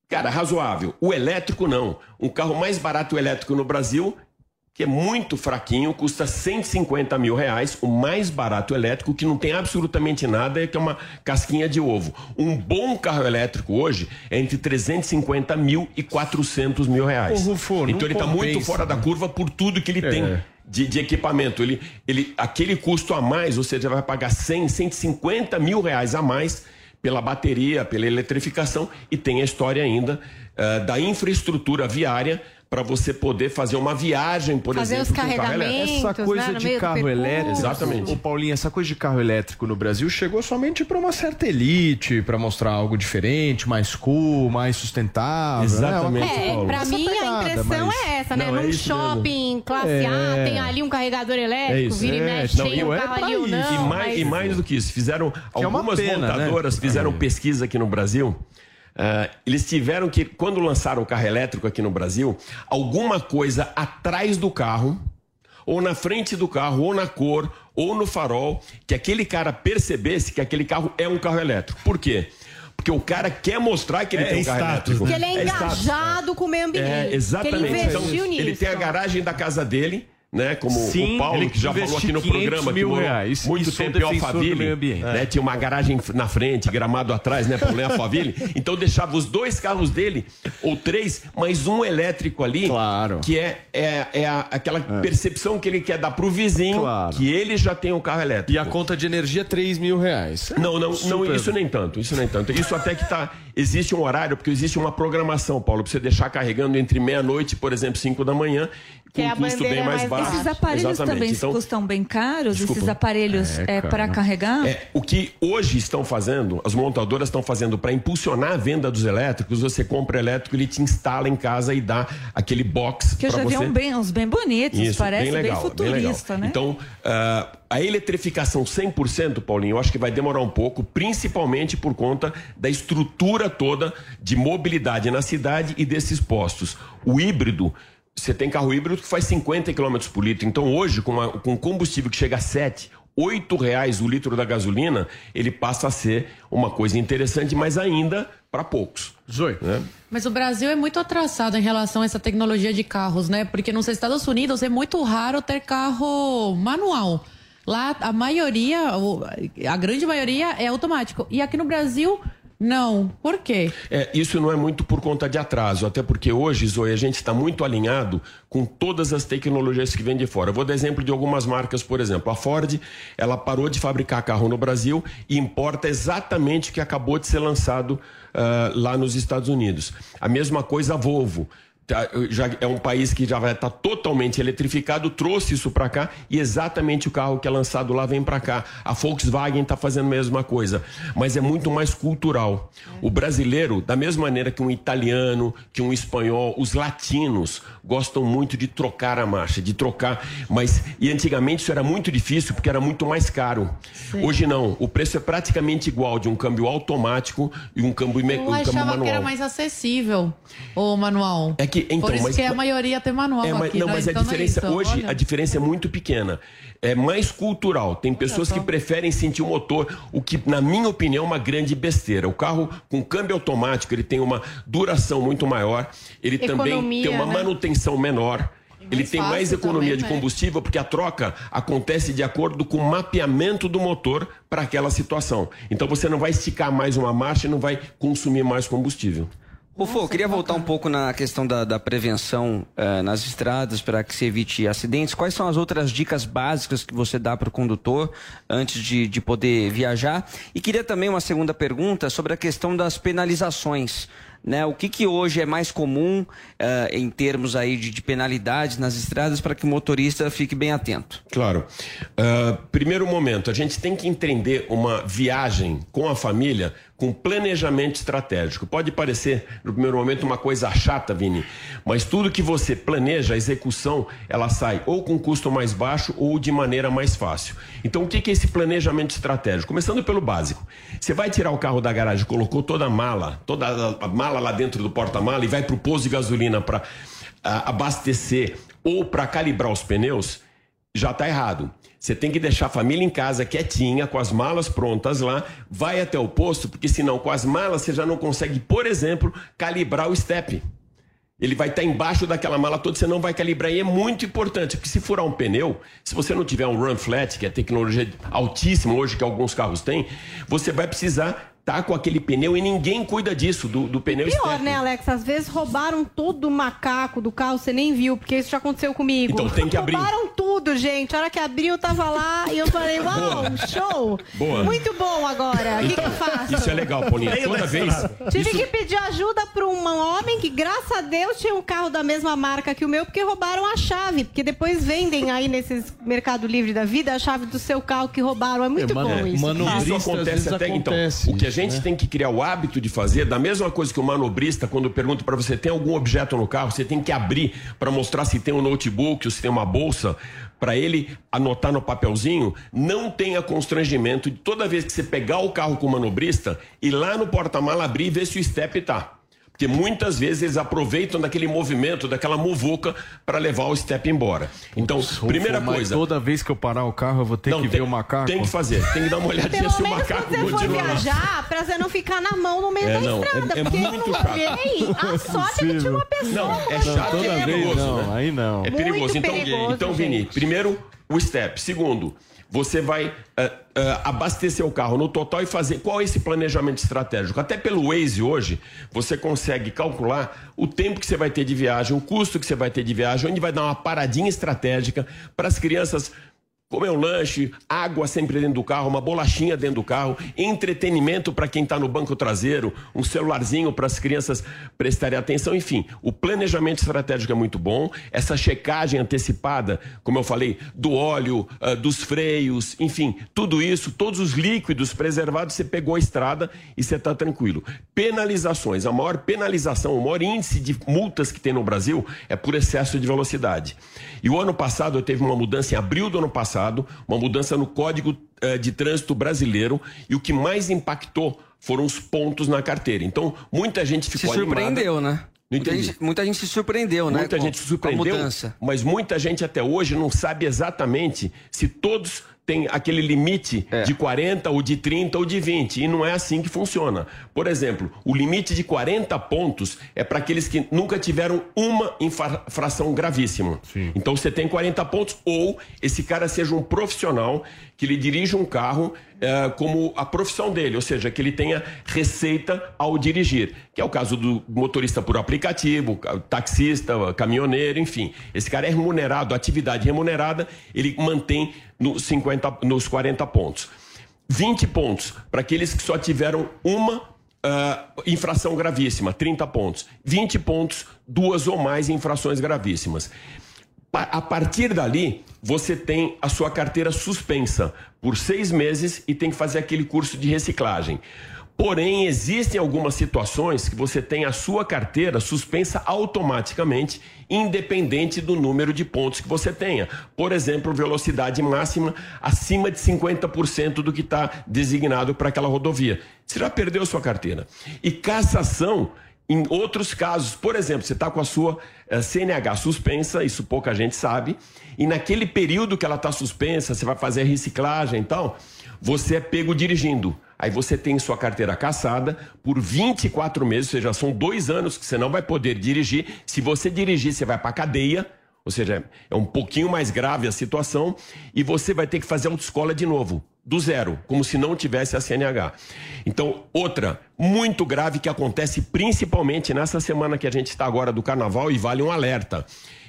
cara, razoável. O elétrico não. Um carro mais barato elétrico no Brasil, que é muito fraquinho, custa 150 mil reais, o mais barato elétrico, que não tem absolutamente nada, é que é uma casquinha de ovo. Um bom carro elétrico hoje é entre 350 mil e 400 mil reais. Ô, Rufo, então ele está muito fora da curva por tudo que ele É. tem. De, de equipamento, ele, ele, aquele custo a mais, ou seja, vai pagar 100, 150 mil reais a mais pela bateria, pela eletrificação e tem a história ainda eh, da infraestrutura viária para você poder fazer uma viagem, por Fazer exemplo, os com um carro elétrico. carregamentos. Essa coisa né, de carro elétrico. Exatamente. Ô, Paulinho, essa coisa de carro elétrico no Brasil chegou somente para uma certa elite, para mostrar algo diferente, mais cool, mais sustentável. Exatamente. Né? É, pra essa mim a pegada, impressão mas- é essa, né? Não, é Num isso shopping classe A, É. tem ali um carregador É elétrico, isso, vira e é. mexe, Não, tem e um é carro ali ou isso. não. E mais, mas- e mais do que isso, fizeram é uma algumas pena, montadoras né? fizeram pesquisa aqui no Brasil. Ah, eles tiveram que, quando lançaram o carro elétrico aqui no Brasil, alguma coisa atrás do carro, ou na frente do carro, ou na cor, ou no farol, que aquele cara percebesse que aquele carro é um carro elétrico. Por quê? Porque o cara quer mostrar que ele É tem um carro status, elétrico. né? Que ele é, status. engajado com o meio ambiente. É, Que ele exatamente. investiu Então, nisso. ele tem a garagem da casa dele, né? Como Sim, o Paulo, que já falou aqui no 500 programa, que morou reais. muito sou tempo em Alphaville, né? Tinha uma garagem na frente, gramado atrás, né? Paulo em Alphaville. Então deixava os dois carros dele, ou três, mais um elétrico ali, Claro. que é, é, é a- aquela percepção que ele quer dar pro vizinho, Claro. que ele já tem um carro elétrico. E a conta de energia, 3 mil reais. Não, não, não, Super. isso nem tanto, isso nem tanto. Isso até que tá. Existe um horário, porque existe uma programação, Paulo, pra você deixar carregando entre meia-noite, por exemplo, 5 da manhã, Que um custo bem é mais mais baixo. Esses aparelhos Exatamente. também Então, custam bem caros? Desculpa. Esses aparelhos É, é, para carregar? É, o que hoje estão fazendo, as montadoras estão fazendo para impulsionar a venda dos elétricos, você compra elétrico, ele te instala em casa e dá aquele box Que eu para já vi você. um bem, uns bem bonitos, Isso, parece bem, legal, futurista, legal. né? Então, ah, a eletrificação 100%, Paulinho, eu acho que vai demorar um pouco, principalmente por conta da estrutura toda de mobilidade na cidade e desses postos. O híbrido, você tem carro híbrido que faz 50 km por litro. Então, hoje, com, uma- com combustível que chega a 7, 8 reais o litro da gasolina, ele passa a ser uma coisa interessante, mas ainda para poucos. Zoe. Né? Mas o Brasil é muito atrasado em relação a essa tecnologia de carros, né? Porque nos Estados Unidos é muito raro ter carro manual. Lá a maioria, a grande maioria é automático. E aqui no Brasil, não. Por quê? É, isso não é muito por conta de atraso, até porque hoje, Zoe, a gente está muito alinhado com todas as tecnologias que vêm de fora. Eu vou dar exemplo de algumas marcas, por exemplo. A Ford, ela parou de fabricar carro no Brasil e importa exatamente o que acabou de ser lançado ah, lá nos Estados Unidos. A mesma coisa a Volvo. Tá, já é um país que já vai estar totalmente eletrificado, trouxe isso para cá e exatamente o carro que é lançado lá vem para cá. A Volkswagen está fazendo a mesma coisa, mas é muito mais cultural. O brasileiro, da mesma maneira que um italiano, que um espanhol, os latinos gostam muito de trocar a marcha, de trocar, mas e antigamente isso era muito difícil porque era muito mais caro. Hoje não, o preço é praticamente igual de um câmbio automático e um câmbio, Eu um câmbio achava manual. que era mais acessível o manual. É que, então, Por isso mas- que a maioria tem manual É, mas, aqui. não, né? mas a Então não é diferença isso. hoje, Olha. a diferença é muito pequena. É mais cultural. Tem pessoas que preferem sentir o motor, o que, na minha opinião, é uma grande besteira. O carro com câmbio automático, ele tem uma duração muito maior, ele também Economia, tem uma né? manutenção menor. Ele tem mais economia também, de né? combustível porque a troca acontece de acordo com o mapeamento do motor para aquela situação. Então você não vai esticar mais uma marcha e não vai consumir mais combustível. Rufo, eu queria voltar um pouco na questão da, da prevenção eh, nas estradas para que se evite acidentes. Quais são as outras dicas básicas que você dá para o condutor antes de, de poder viajar? E queria também uma segunda pergunta sobre a questão das penalizações. Né? O que, que hoje é mais comum eh, em termos aí de, de penalidades nas estradas para que o motorista fique bem atento? Claro. Ah, primeiro momento, a gente tem que entender uma viagem com a família com planejamento estratégico. Pode parecer, no primeiro momento, uma coisa chata, Vini, mas tudo que você planeja, a execução, ela sai ou com custo mais baixo ou de maneira mais fácil. Então, o que é esse planejamento estratégico? Começando pelo básico. Você vai tirar o carro da garagem, colocou toda a mala, toda a- a mala lá dentro do porta-mala e vai para o posto de gasolina para abastecer ou para calibrar os pneus, já está errado. Você tem que deixar a família em casa quietinha, com as malas prontas lá, vai até o posto, porque senão com as malas você já não consegue, por exemplo, calibrar o step. Ele vai estar embaixo daquela mala toda, você não vai calibrar. E é muito importante, porque se furar um pneu, se você não tiver um run flat, que é tecnologia altíssima hoje que alguns carros têm, você vai precisar estar com aquele pneu e ninguém cuida disso, do, do pneu Pior, né, Alex? Às vezes roubaram todo o macaco do carro, você nem viu, porque isso já aconteceu comigo. Então tem que abrir. Roubaram tudo, gente. A hora que abriu, eu tava lá e eu falei, uau, show! Boa. Muito bom agora. O que, que eu faço? Isso é legal, Paulinha. Toda vez. Tive isso- que pedir ajuda para um homem que, graças a Deus, tinha um carro da mesma marca que o meu, porque roubaram a chave. Porque depois vendem aí nesses Mercado Livre da vida a chave do seu carro que roubaram. É muito É, mano- bom isso. manobrista, Isso acontece até então. acontece O que a gente né? tem que criar o hábito de fazer, da mesma coisa que o manobrista, quando pergunta para você tem algum objeto no carro, você tem que abrir para mostrar se tem um notebook ou se tem uma bolsa, para ele anotar no papelzinho. Não tenha constrangimento de toda vez que você pegar o carro com o manobrista, ir lá no porta-mala abrir e ver se o step tá. Porque muitas vezes eles aproveitam daquele movimento, daquela muvuca, para levar o step embora. Então, primeira Mas coisa. Toda vez que eu parar o carro, eu vou ter Não, que tem- ver o macaco. Tem que fazer, tem que dar uma olhadinha Pelo se o macaco quando você for viajar, pra você não ficar na mão no meio É, da não, é- estrada. é porque muito eu não chato. olhei. A sorte é que tinha uma pessoa. Não, é chato toda e é vez perigoso, não, né? aí não. É Muito perigoso. Então, perigoso, então Vini, primeiro o step. Segundo, você vai ah, ah, abastecer o carro no total e fazer qual é esse planejamento estratégico. Até pelo Waze hoje, você consegue calcular o tempo que você vai ter de viagem, o custo que você vai ter de viagem, onde vai dar uma paradinha estratégica para as crianças comer um lanche, água sempre dentro do carro, uma bolachinha dentro do carro, entretenimento para quem está no banco traseiro, um celularzinho para as crianças prestarem atenção, enfim, o planejamento estratégico é muito bom, essa checagem antecipada, como eu falei, do óleo, ah, dos freios, enfim, tudo isso, todos os líquidos preservados, você pegou a estrada e você está tranquilo. Penalizações, a maior penalização, o maior índice de multas que tem no Brasil é por excesso de velocidade. E o ano passado eu teve uma mudança em abril do ano passado, uma mudança no Código eh, de Trânsito Brasileiro, e o que mais impactou foram os pontos na carteira. Então, muita gente Se ficou surpreendeu, animada. né? Muita gente, muita gente se surpreendeu, né? Muita com- gente se surpreendeu, mudança. mas muita gente até hoje não sabe exatamente se todos têm aquele limite É. de 40 ou de 30 ou de 20 e não é assim que funciona. Por exemplo, o limite de 40 pontos é para aqueles que nunca tiveram uma infra- infração gravíssima. Então você tem 40 pontos ou esse cara seja um profissional que ele dirige um carro eh, como a profissão dele, ou seja, que ele tenha receita ao dirigir, que é o caso do motorista por aplicativo, ca- taxista, caminhoneiro, enfim. Esse cara é remunerado, atividade remunerada, ele mantém nos 50, nos 40 pontos. 20 pontos para aqueles que só tiveram uma ah, infração gravíssima, 30 pontos. 20 pontos, duas ou mais infrações gravíssimas. A partir dali, você tem a sua carteira suspensa por seis meses e tem que fazer aquele curso de reciclagem. Porém, existem algumas situações que você tem a sua carteira suspensa automaticamente, independente do número de pontos que você tenha. Por exemplo, velocidade máxima acima de 50% do que está designado para aquela rodovia. Você já perdeu sua carteira. E cassação em outros casos, por exemplo, você está com a sua eh, CNH suspensa, isso pouca gente sabe, e naquele período que ela está suspensa, você vai fazer a reciclagem e tal, você é pego dirigindo. Aí você tem sua carteira caçada por 24 meses, ou seja, são dois anos que você não vai poder dirigir. Se você dirigir, você vai para cadeia, ou seja, é um pouquinho mais grave a situação, e você vai ter que fazer autoescola de novo, do zero, como se não tivesse a CNH. Então, outra muito grave que acontece principalmente nessa semana que a gente está agora do carnaval e vale um alerta,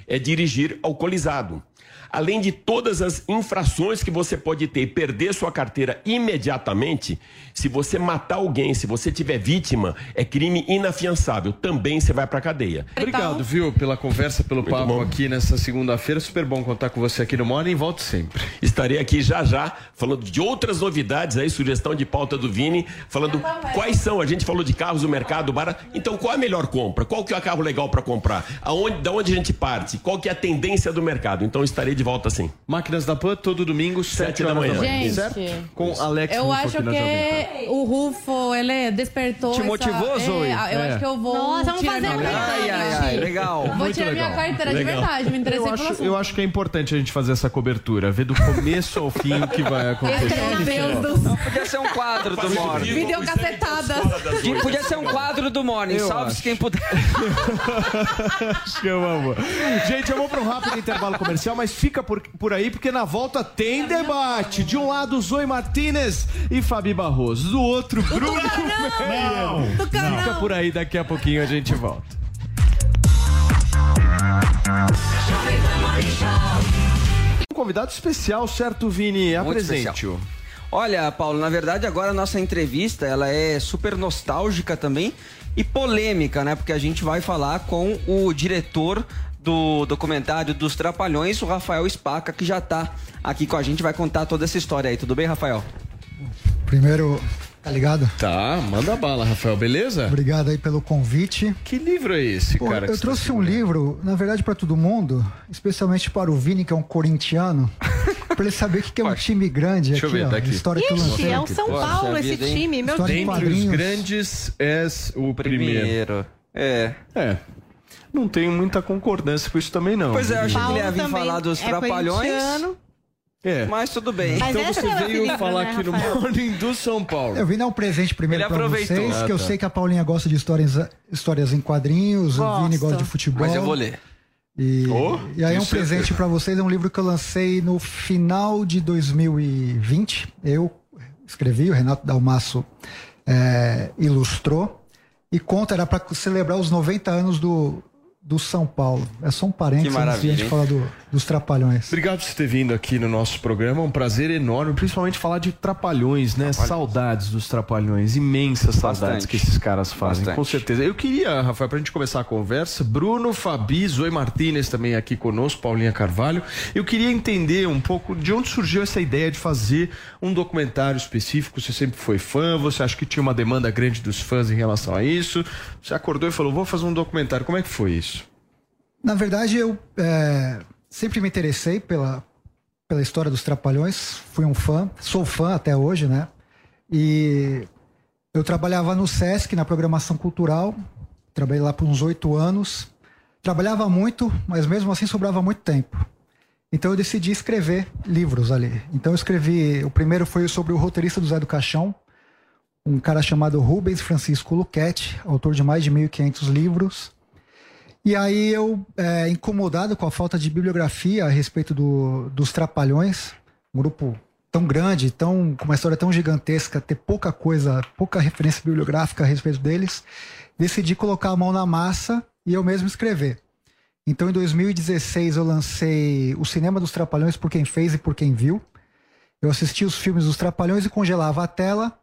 é dirigir alcoolizado. Além de todas as infrações que você pode ter e perder sua carteira imediatamente, se você matar alguém, se você tiver vítima, é crime inafiançável. Também você vai para cadeia. Obrigado, viu, pela conversa, pelo papo bom. aqui nessa segunda-feira. Super bom contar com você aqui no Morning. Volte sempre. Estarei aqui já já falando de outras novidades aí, sugestão de pauta do Vini, falando quais são. A gente falou de carros do mercado, bara. Então, qual a melhor compra? Qual que é o carro legal para comprar? Aonde, da onde a gente parte? Qual que é a tendência do mercado? Então, estarei de volta sim. Máquinas da Pan, todo domingo, Sete 7 da manhã. Gente, certo? Com Alex Eu Rufo acho que o Rufo, ele despertou. Te essa- motivou, é, Zoe? Eu É. acho que eu vou. Nossa, vamos fazer minha um carteira. Ai, ai, ai, legal. Vou Muito tirar minha legal. carteira de Legal. verdade. Me interessei Eu acho, assunto. eu acho que é importante a gente fazer essa cobertura, ver do começo ao fim o que vai acontecer. Meu Deus do céu. Podia ser um quadro do Morning. Video cacetada. Podia ser um quadro do Morning. Salve-se quem puder. Acho que eu amo. Gente, eu vou para um rápido intervalo comercial, mas fica por, por aí, porque na volta tem debate. De um lado, Zoe Martinez e Fabi Barroso. Do outro, Bruno. Do canal. Fica por aí, daqui a pouquinho a gente volta. Um convidado especial, certo, Vini? Muito Apresente-o. Olha, Paulo, na verdade agora a nossa entrevista ela é super nostálgica também e polêmica, né? Porque a gente vai falar com o diretor do documentário dos Trapalhões, o Rafael Spaca, que já tá aqui com a gente, vai contar toda essa história aí. Tudo bem, Rafael? Primeiro, tá ligado? Tá, manda bala, Rafael, beleza? Obrigado aí pelo convite. Que livro é esse, Pô, cara? que eu você trouxe tá um livro, na verdade, para todo mundo, especialmente para o Vini, que é um corintiano, para ele saber o que que é um time grande Deixa eu aqui, ver, ó. daqui. História que eu Ixi, lancei. é o São Paulo esse vida, hein? time, meu História Deus. de Dentre os grandes, és o primeiro. É. É. Não tenho muita concordância com isso também, não. Pois é, eu achei que ele ia vir falar dos é trapalhões. É. Mas tudo bem. Mas Então você é a veio falar né, aqui no? Morning do São Paulo. Eu vim dar um presente primeiro Ele pra vocês, Ah, que eu tá. sei que a Paulinha gosta de histórias, histórias em quadrinhos, o Gosto. Vini gosta de futebol. Mas eu vou ler. E, Oh, e aí é um presente pra vocês, é um livro que eu lancei no final de 2020. Eu escrevi, o Renato Dalmasso é, ilustrou. E conta, era para celebrar os 90 anos do, do São Paulo. É só um parênteses Que antes de a gente falar do- dos trapalhões. Obrigado por você ter vindo aqui no nosso programa. É um prazer enorme, principalmente falar de trapalhões, né? Saudades dos trapalhões, imensas saudades Bastante. que esses caras fazem, Bastante. com certeza. Eu queria, Rafael, pra gente começar a conversa, Bruno, Fabi, Zoe Martinez também aqui conosco, Paulinha Carvalho. Eu queria entender um pouco de onde surgiu essa ideia de fazer um documentário específico. Você sempre foi fã, você acha que tinha uma demanda grande dos fãs em relação a isso? Você acordou e falou, vou fazer um documentário. Como é que foi isso? Na verdade, eu é, sempre me interessei pela, pela história dos Trapalhões. Fui um fã, sou fã até hoje, né? E eu trabalhava no SESC, na programação cultural. Trabalhei lá por uns oito anos. Trabalhava muito, mas mesmo assim sobrava muito tempo. Então eu decidi escrever livros ali. Então eu escrevi. O primeiro foi sobre o roteirista do Zé do Caixão, um cara chamado Rubens Francisco Luquete, autor de mais de 1.500 livros. E aí eu, é, incomodado com a falta de bibliografia a respeito do- dos Trapalhões, um grupo tão grande, tão, com uma história tão gigantesca, ter pouca coisa, pouca referência bibliográfica a respeito deles, decidi colocar a mão na massa e eu mesmo escrever. Então, em 2016, eu lancei O Cinema dos Trapalhões por quem fez e por quem viu. Eu assisti os filmes dos Trapalhões e congelava a tela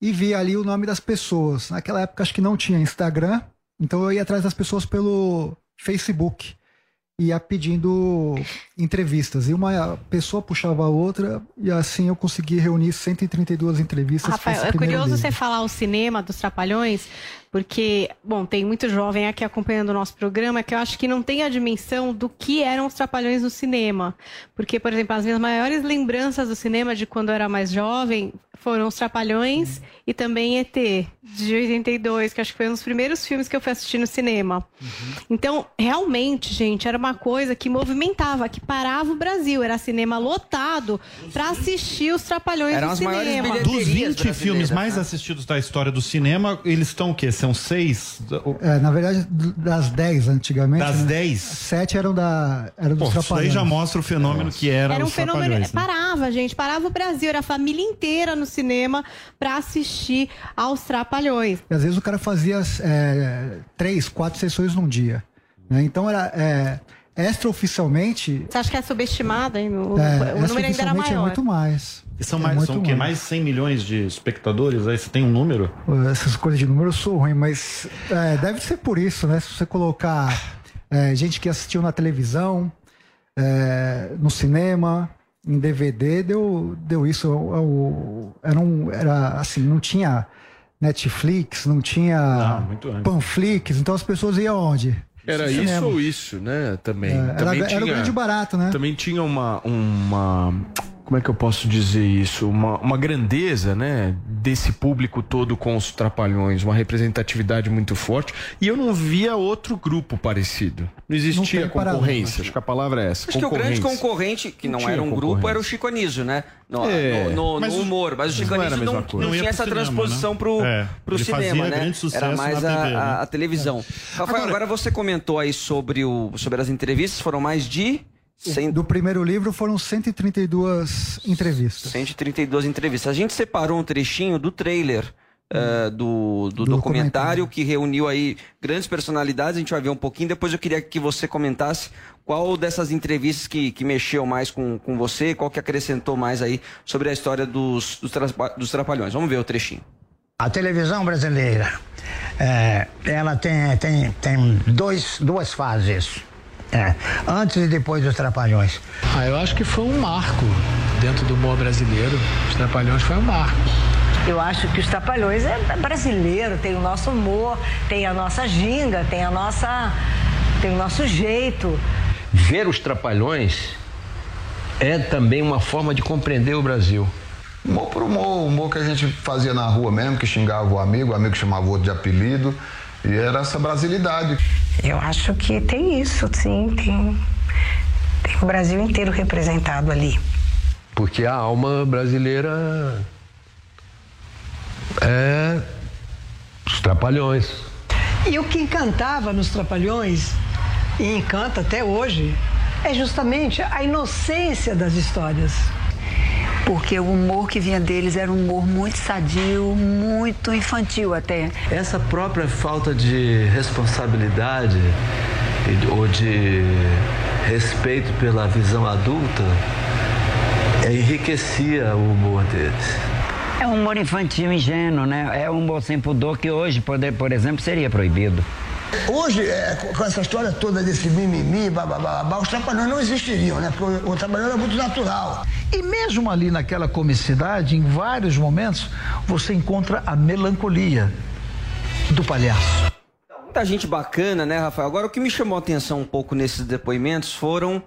e via ali o nome das pessoas. Naquela época, acho que não tinha Instagram, então eu ia atrás das pessoas pelo Facebook. Ia pedindo entrevistas. E uma pessoa puxava a outra, e assim eu consegui reunir 132 entrevistas. Rafael, é curioso livro. você falar o cinema dos Trapalhões, porque, bom, tem muito jovem aqui acompanhando o nosso programa que eu acho que não tem a dimensão do que eram os Trapalhões no cinema. Porque, por exemplo, as minhas maiores lembranças do cinema de quando eu era mais jovem foram os Trapalhões e também ET, de 82, que acho que foi um dos primeiros filmes que eu fui assistir no cinema. Então, realmente, gente, era uma coisa que movimentava, que parava o Brasil. Era cinema lotado para assistir os Trapalhões Eram no as maiores cinema. bilheterias. Dos 20 brasileiras, filmes mais né? assistidos da história do cinema, eles estão o quê? São seis? É, na verdade, das 10 antigamente. Das né? 10? Sete eram, da, eram dos Pô, isso daí Trapalhões. já mostra o fenômeno que era, Era um os fenômeno. Trapalhões, né? Parava, gente. Parava o Brasil. Era a família inteira no cinema pra assistir aos Trapalhões. E às vezes o cara fazia é, três, quatro sessões num dia. né? Então era é, extraoficialmente. Você acha que é subestimado, hein? O, É, o número ainda era é maior. muito mais. E são É mais, são o quê? Mais 100 milhões de espectadores? Aí você tem um número? Essas coisas de número eu sou ruim, mas é, deve ser por isso, né? Se você colocar é, gente que assistiu na televisão, é, no cinema, em DVD, deu, deu isso. Eu- eu- era, um, era assim, não tinha Netflix, não tinha Ah, muito antes. Panflix, então as pessoas iam onde? Era isso ou isso, né? Também. É, era, também era o grande barato, né? Também tinha uma, uma. Como é que eu posso dizer isso? Uma, uma grandeza, né? Desse público todo com os trapalhões, uma representatividade muito forte. E eu não via outro grupo parecido. Não existia Não concorrência. Acho que a palavra é essa. Acho que o grande concorrente, que não, Não era um grupo, era o Chico Anísio, né? No, É, no- no- mas no humor. Mas o Chico a Anísio não, mesma coisa. não Não tinha essa cinema, transposição né? pro, É, pro cinema, né? grande sucesso Era mais na a, TV, a- né? a televisão. Rafael, agora, você comentou aí sobre, o, sobre as entrevistas, foram mais de cem- Do primeiro livro foram 132 entrevistas. 132 entrevistas. A gente separou um trechinho do trailer eh, do, do, Do documentário que reuniu aí grandes personalidades. A gente vai ver um pouquinho. Depois eu queria que você comentasse qual dessas entrevistas que, que mexeu mais com, com você, qual que acrescentou mais aí sobre a história dos, dos, dos Trapalhões. Vamos ver o trechinho. A televisão brasileira, é, ela tem, tem, tem dois, duas fases. É, antes e depois dos Trapalhões. Ah, eu acho que foi um marco dentro do humor brasileiro. Os Trapalhões foi um marco. Eu acho que os Trapalhões é brasileiro, tem o nosso humor, tem a nossa ginga, tem a nossa, tem o nosso jeito. Ver os trapalhões é também uma forma de compreender o Brasil. Humor por humor, humor que a gente fazia na rua mesmo, que xingava o amigo, o amigo chamava o outro de apelido. E era essa brasilidade. Eu acho que tem isso, sim. Tem, tem o Brasil inteiro representado ali. Porque a alma brasileira é os trapalhões. E o que encantava nos Trapalhões, e encanta até hoje, é justamente a inocência das histórias. Porque o humor que vinha deles era um humor muito sadio, muito infantil até. Essa própria falta de responsabilidade e- ou de respeito pela visão adulta enriquecia o humor deles. É um humor infantil ingênuo, né? É um humor sem pudor que hoje, poder, por exemplo, seria proibido. Hoje, é, com essa história toda desse mimimi, babá, babá, os trapalhões não existiriam, né? Porque o, o trapalhão é muito natural. E mesmo ali naquela comicidade, em vários momentos, você encontra a melancolia do palhaço. Muita gente bacana, né, Rafael? Agora, o que me chamou a atenção um pouco nesses depoimentos foram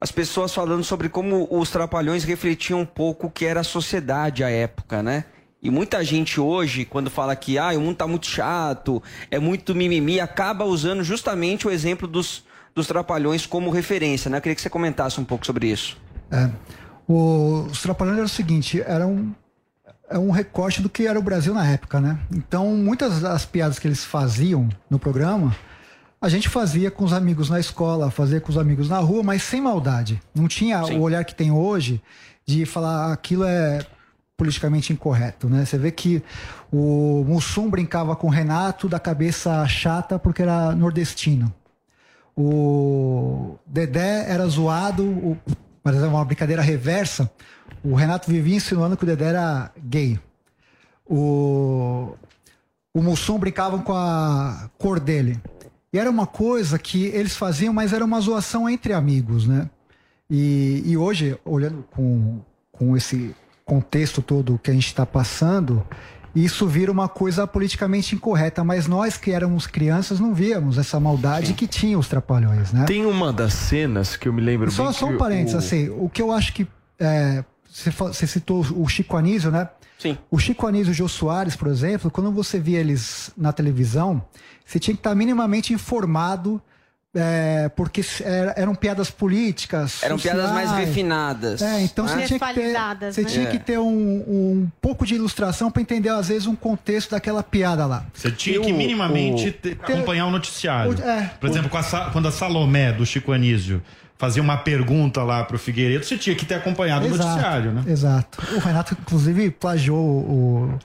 as pessoas falando sobre como os trapalhões refletiam um pouco o que era a sociedade à época, né? E muita gente hoje, quando fala que ah, o mundo tá muito chato, é muito mimimi, acaba usando justamente o exemplo dos, dos trapalhões como referência, né? Eu queria que você comentasse um pouco sobre isso. É. O- os Trapalhões era o seguinte, era um, é um recorte do que era o Brasil na época, né? Então, muitas das piadas que eles faziam no programa, a gente fazia com os amigos na escola, fazia com os amigos na rua, mas sem maldade. Não tinha o olhar que tem hoje de falar "Ah, aquilo é politicamente incorreto, né? Você vê que o Mussum brincava com o Renato da cabeça chata porque era nordestino. O Dedé era zoado, o, mas é uma brincadeira reversa. O Renato vivia insinuando que o Dedé era gay. O, o Mussum brincava com a cor dele. E era uma coisa que eles faziam, mas era uma zoação entre amigos, né? E, e hoje, olhando com, com esse contexto todo que a gente está passando, isso vira uma coisa politicamente incorreta, mas nós que éramos crianças não víamos essa maldade que tinha os trapalhões, né? Tem uma das cenas que eu me lembro Só, bem só um parênteses, o- assim, o que eu acho que. é, você citou o Chico Anísio, né? Sim. O Chico Anísio e o Jô Soares, por exemplo, quando você via eles na televisão, você tinha que estar minimamente informado, é, porque era- eram piadas políticas. Eram piadas mais sociais. refinadas. É, então né? você tinha que ter, você né? tinha É. que ter um, um pouco de ilustração para entender, às vezes, um contexto daquela piada lá. Você tinha E que o- minimamente o- acompanhar o noticiário. O- é, Por exemplo, com a quando a Salomé, do Chico Anísio, fazia uma pergunta lá pro Figueiredo, você tinha que ter acompanhado o Exato, noticiário, né? Exato. O Renato, inclusive, plagiou o,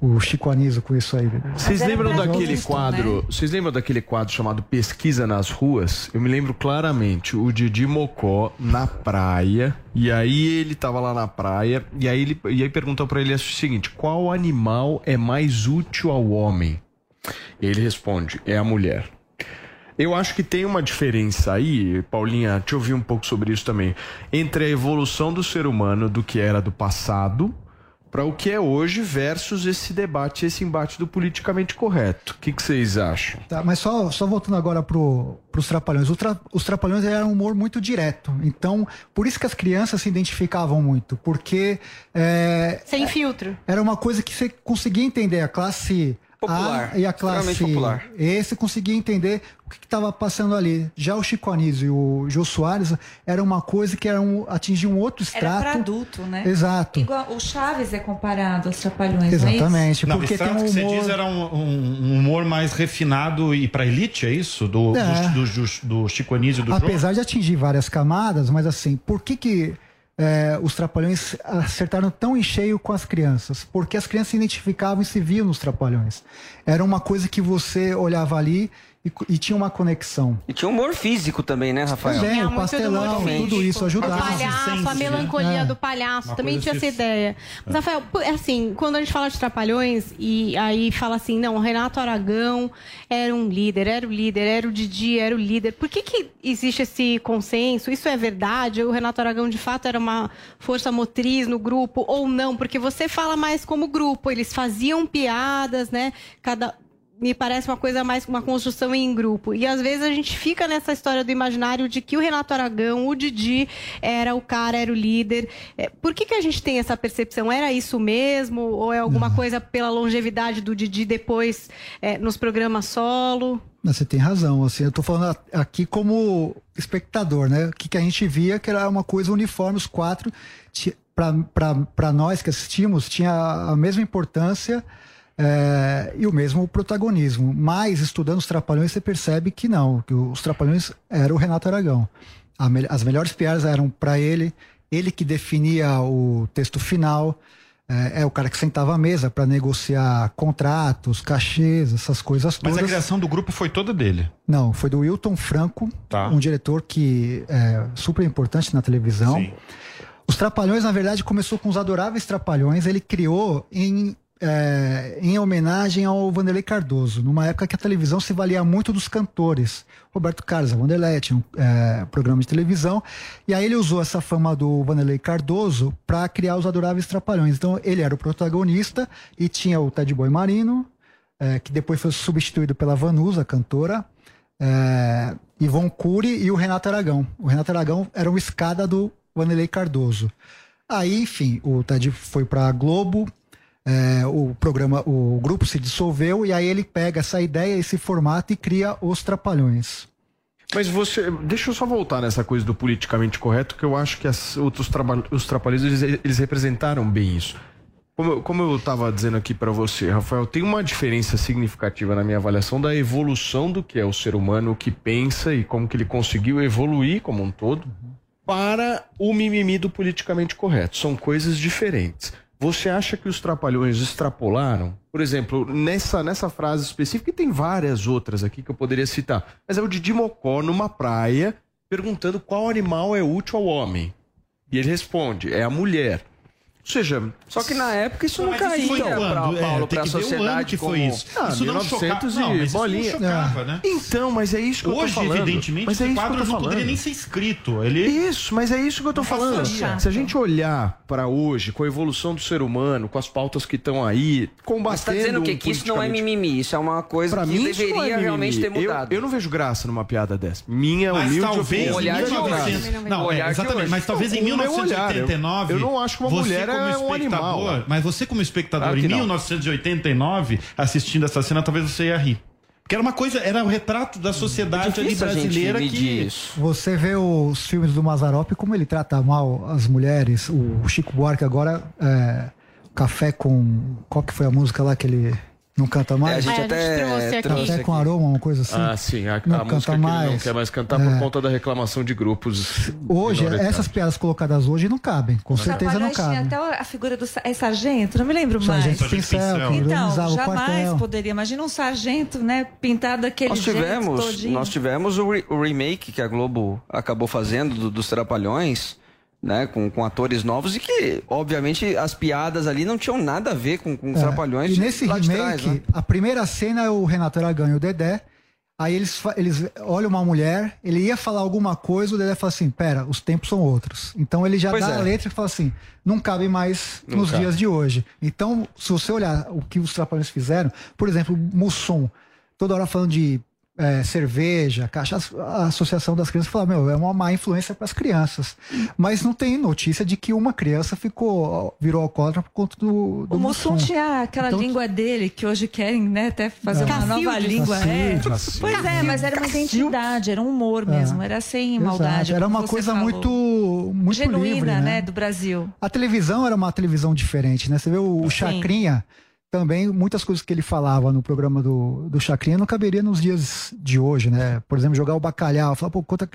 o Chico Anísio com isso aí. Vocês lembram daquele né? quadro? Vocês lembram daquele quadro chamado Pesquisa nas Ruas? Eu me lembro claramente o Didi Mocó na praia. E aí ele tava lá na praia e aí ele e aí perguntou pra ele o seguinte: qual animal é mais útil ao homem? E ele responde: é a mulher. Eu acho que tem uma diferença aí, Paulinha, te ouvi um pouco sobre isso também, entre a evolução do ser humano do que era do passado para o que é hoje versus esse debate, esse embate do politicamente correto. O que, que vocês acham? Tá, mas só, só voltando agora pro, pros Trapalhões. Tra- os Trapalhões eram um humor muito direto. Então, por isso que as crianças se identificavam muito. Porque é, Sem filtro. era uma coisa que você conseguia entender. A classe Popular, A e a classe popular. E você conseguia entender o que estava passando ali. Já o Chico Anísio e o Jô Soares era uma coisa que era um, atingia um outro Era extrato. para adulto, né? Exato. Igual o Chaves é comparado aos Trapalhões, Exatamente, Não, porque extrato tem um que você humor... diz era um, um- um humor mais refinado e pra elite, é isso? Do, É. do, do, do Chico Anísio e do João? Apesar de atingir várias camadas, mas assim, por que que é, os Trapalhões acertaram tão em cheio com as crianças? Porque as crianças se identificavam e se viam nos Trapalhões. Era uma coisa que você olhava ali e, e tinha uma conexão. E tinha humor físico também, né, Rafael? Também, Tinha o pastelão, tudo isso O ajudava. palhaço, a melancolia É. do palhaço, Uma também tinha essa ideia. Mas, Rafael, pô, é assim, quando a gente fala de Trapalhões e aí fala assim, não, o Renato Aragão era um líder, era o líder, era o Didi, era o líder. Por que que existe esse consenso? Isso é verdade? O Renato Aragão, de fato, era uma força motriz no grupo ou não? Porque você fala mais como grupo, eles faziam piadas, né? Cada me parece uma coisa mais uma construção em grupo. E às vezes a gente fica nessa história do imaginário de que o Renato Aragão, o Didi, era o cara, era o líder. É, por que, que a gente tem essa percepção? Era isso mesmo? Ou é alguma coisa pela longevidade do Didi depois é, nos programas solo? Você tem razão, assim, eu tô falando aqui como espectador, né? O que, que a gente via que era uma coisa uniforme, os quatro, para nós que assistimos, tinha a mesma importância é, e o mesmo protagonismo. Mas, estudando os Trapalhões, você percebe que não, que os Trapalhões era o Renato Aragão. As melhores piadas eram para ele, ele que definia o texto final, é, é o cara que sentava à mesa para negociar contratos, cachês, essas coisas Mas todas. a criação do grupo foi toda dele. Não, foi do Wilton Franco, Tá. um diretor que é super importante na televisão. Os Trapalhões, na verdade, começou com os Adoráveis Trapalhões. Ele criou em, é, em homenagem ao Vanderlei Cardoso, numa época que a televisão se valia muito dos cantores. Roberto Carlos, a Vanderlei, tinha um é, programa de televisão. E aí ele usou essa fama do Vanderlei Cardoso para criar os Adoráveis Trapalhões. Então ele era o protagonista e tinha o Ted Boy Marino, é, que depois foi substituído pela Vanusa, cantora, é, Ivon Cury e o Renato Aragão. O Renato Aragão era uma escada do Vanderlei Cardoso. Aí, enfim, o Ted foi para Globo, é, o programa, o grupo se dissolveu e aí ele pega essa ideia, esse formato e cria os Trapalhões. Mas você. Deixa eu só voltar nessa coisa do politicamente correto, que eu acho que as, outros traba- os trapalhões eles, eles representaram bem isso. Como, eu- como eu estava dizendo aqui para você, Rafael, tem uma diferença significativa na minha avaliação da evolução do que é o ser humano, o que pensa e como que ele conseguiu evoluir como um todo para o mimimi do politicamente correto. São coisas diferentes. Você acha que os trapalhões extrapolaram? Por exemplo, nessa, nessa frase específica, e tem várias outras aqui que eu poderia citar, mas é o Didi Mocó numa praia perguntando qual animal é útil ao homem. E ele responde: é a mulher. Ou seja, Só que na época isso não isso caía foi pra? É, Paulo, tem pra o sociedade ano que foi como- isso. Ah, Isso não 1900 chocava- não, mas isso não bolinha. chocava, né? Então, mas é isso que eu tô Hoje, falando. evidentemente, mas é esse isso eu quadro não poderia nem ser escrito. Ele... Isso, mas é isso que eu tô falando. passaria. Se a gente olhar para hoje, com a evolução do ser humano, com as pautas que estão aí, combatendo. Mas tá dizendo o quê? um Que isso não é mimimi, isso é uma coisa Pra que mim, isso deveria não é realmente ter Eu- mudado. Eu, não vejo graça numa piada dessa. Minha Mas humilde talvez opinião. em 1900 Não, é, exatamente. Mas talvez em O meu olhar, 1989. eu, eu não acho que uma você mulher como é um animal. espectador- Mas você, como espectador, Claro em não. 1989, assistindo essa cena, talvez você ia rir. Porque era uma coisa, era o retrato da sociedade ali brasileira que. Você vê os filmes do Mazarop, como ele trata mal as mulheres. O Chico Buarque agora, é, Café com... Qual que foi a música lá que ele não canta mais? É, a gente É, a gente até trouxe trouxe com aroma, uma coisa assim. Ah, sim. A, não a canta música que ele não mais. quer mais cantar É. por conta da reclamação de grupos. Hoje, essas piadas colocadas hoje não cabem. Com certeza não cabem. até a figura do é sargento, não me lembro mais. Sargento Pincel, que Então, jamais quartel. poderia. Imagina um sargento, né, pintado daquele Nós jeito tivemos, todinho. nós tivemos o, re- o remake que a Globo acabou fazendo do- dos Trapalhões, né, com, com atores novos e que, obviamente, as piadas ali não tinham nada a ver com, com os É, Trapalhões E nesse remake, trás, né? a primeira cena é o Renato Aragão e o Dedé. Aí eles, eles olham uma mulher, ele ia falar alguma coisa, o Dedé fala assim: pera, os tempos são outros. Então ele já Pois dá é. a letra e fala assim: não cabe mais Não nos cabe. dias de hoje. Então, se você olhar o que os Trapalhões fizeram, por exemplo, Mussum, toda hora falando de é, cerveja, cachaça, a Associação das Crianças fala: meu, é uma má influência para as crianças. Mas não tem notícia de que uma criança ficou, virou alcoólatra por conta do, do O Mussum tinha aquela Então- língua dele, que hoje querem, né, até fazer É. uma nova Cacilde. língua. é. Cacilde. Cacilde. Pois é, mas era uma identidade, era um humor mesmo, era sem maldade. Era uma coisa falou. muito, muito genuína, livre, né? né? do Brasil. A televisão era uma televisão diferente, né? Você vê o, o Sim. Também muitas coisas que ele falava no programa do, do Chacrinha não caberia nos dias de hoje, né? Por exemplo, jogar o bacalhau, falar, pô, quanta,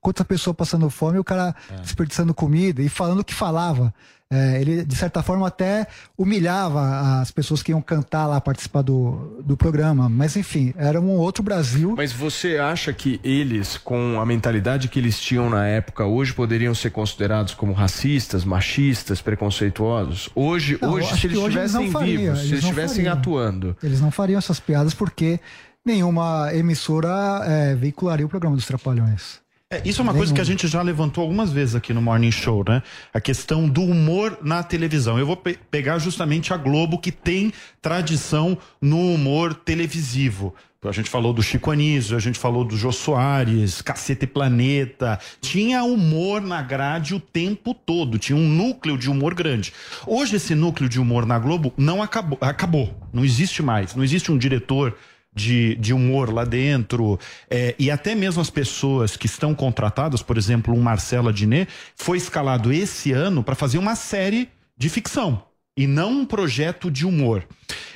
quanta pessoa passando fome e o cara desperdiçando comida e falando o que falava. É, ele, de certa forma, até humilhava as pessoas que iam cantar lá, participar do, do programa. Mas, enfim, era um outro Brasil. Mas você acha que eles, com a mentalidade que eles tinham na época, hoje poderiam ser considerados como racistas, machistas, preconceituosos? Hoje, Não, hoje se eles estivessem vivos, se eles estivessem atuando. Eles não fariam essas piadas porque nenhuma emissora é, veicularia o programa dos Trapalhões. É, isso é uma coisa que a gente já levantou algumas vezes aqui no Morning Show, né? A questão do humor na televisão. Eu vou pe pegar justamente a Globo, que tem tradição no humor televisivo. A gente falou do Chico Anísio, a gente falou do Jô Soares, Cacete e Planeta. Tinha humor na grade o tempo todo, tinha um núcleo de humor grande. Hoje esse núcleo de humor na Globo não acabou, acabou. Não existe mais. Não existe um diretor de, de humor lá dentro. É, e até mesmo as pessoas que estão contratadas, por exemplo, um Marcelo Adnet, foi escalado esse ano para fazer uma série de ficção e não um projeto de humor.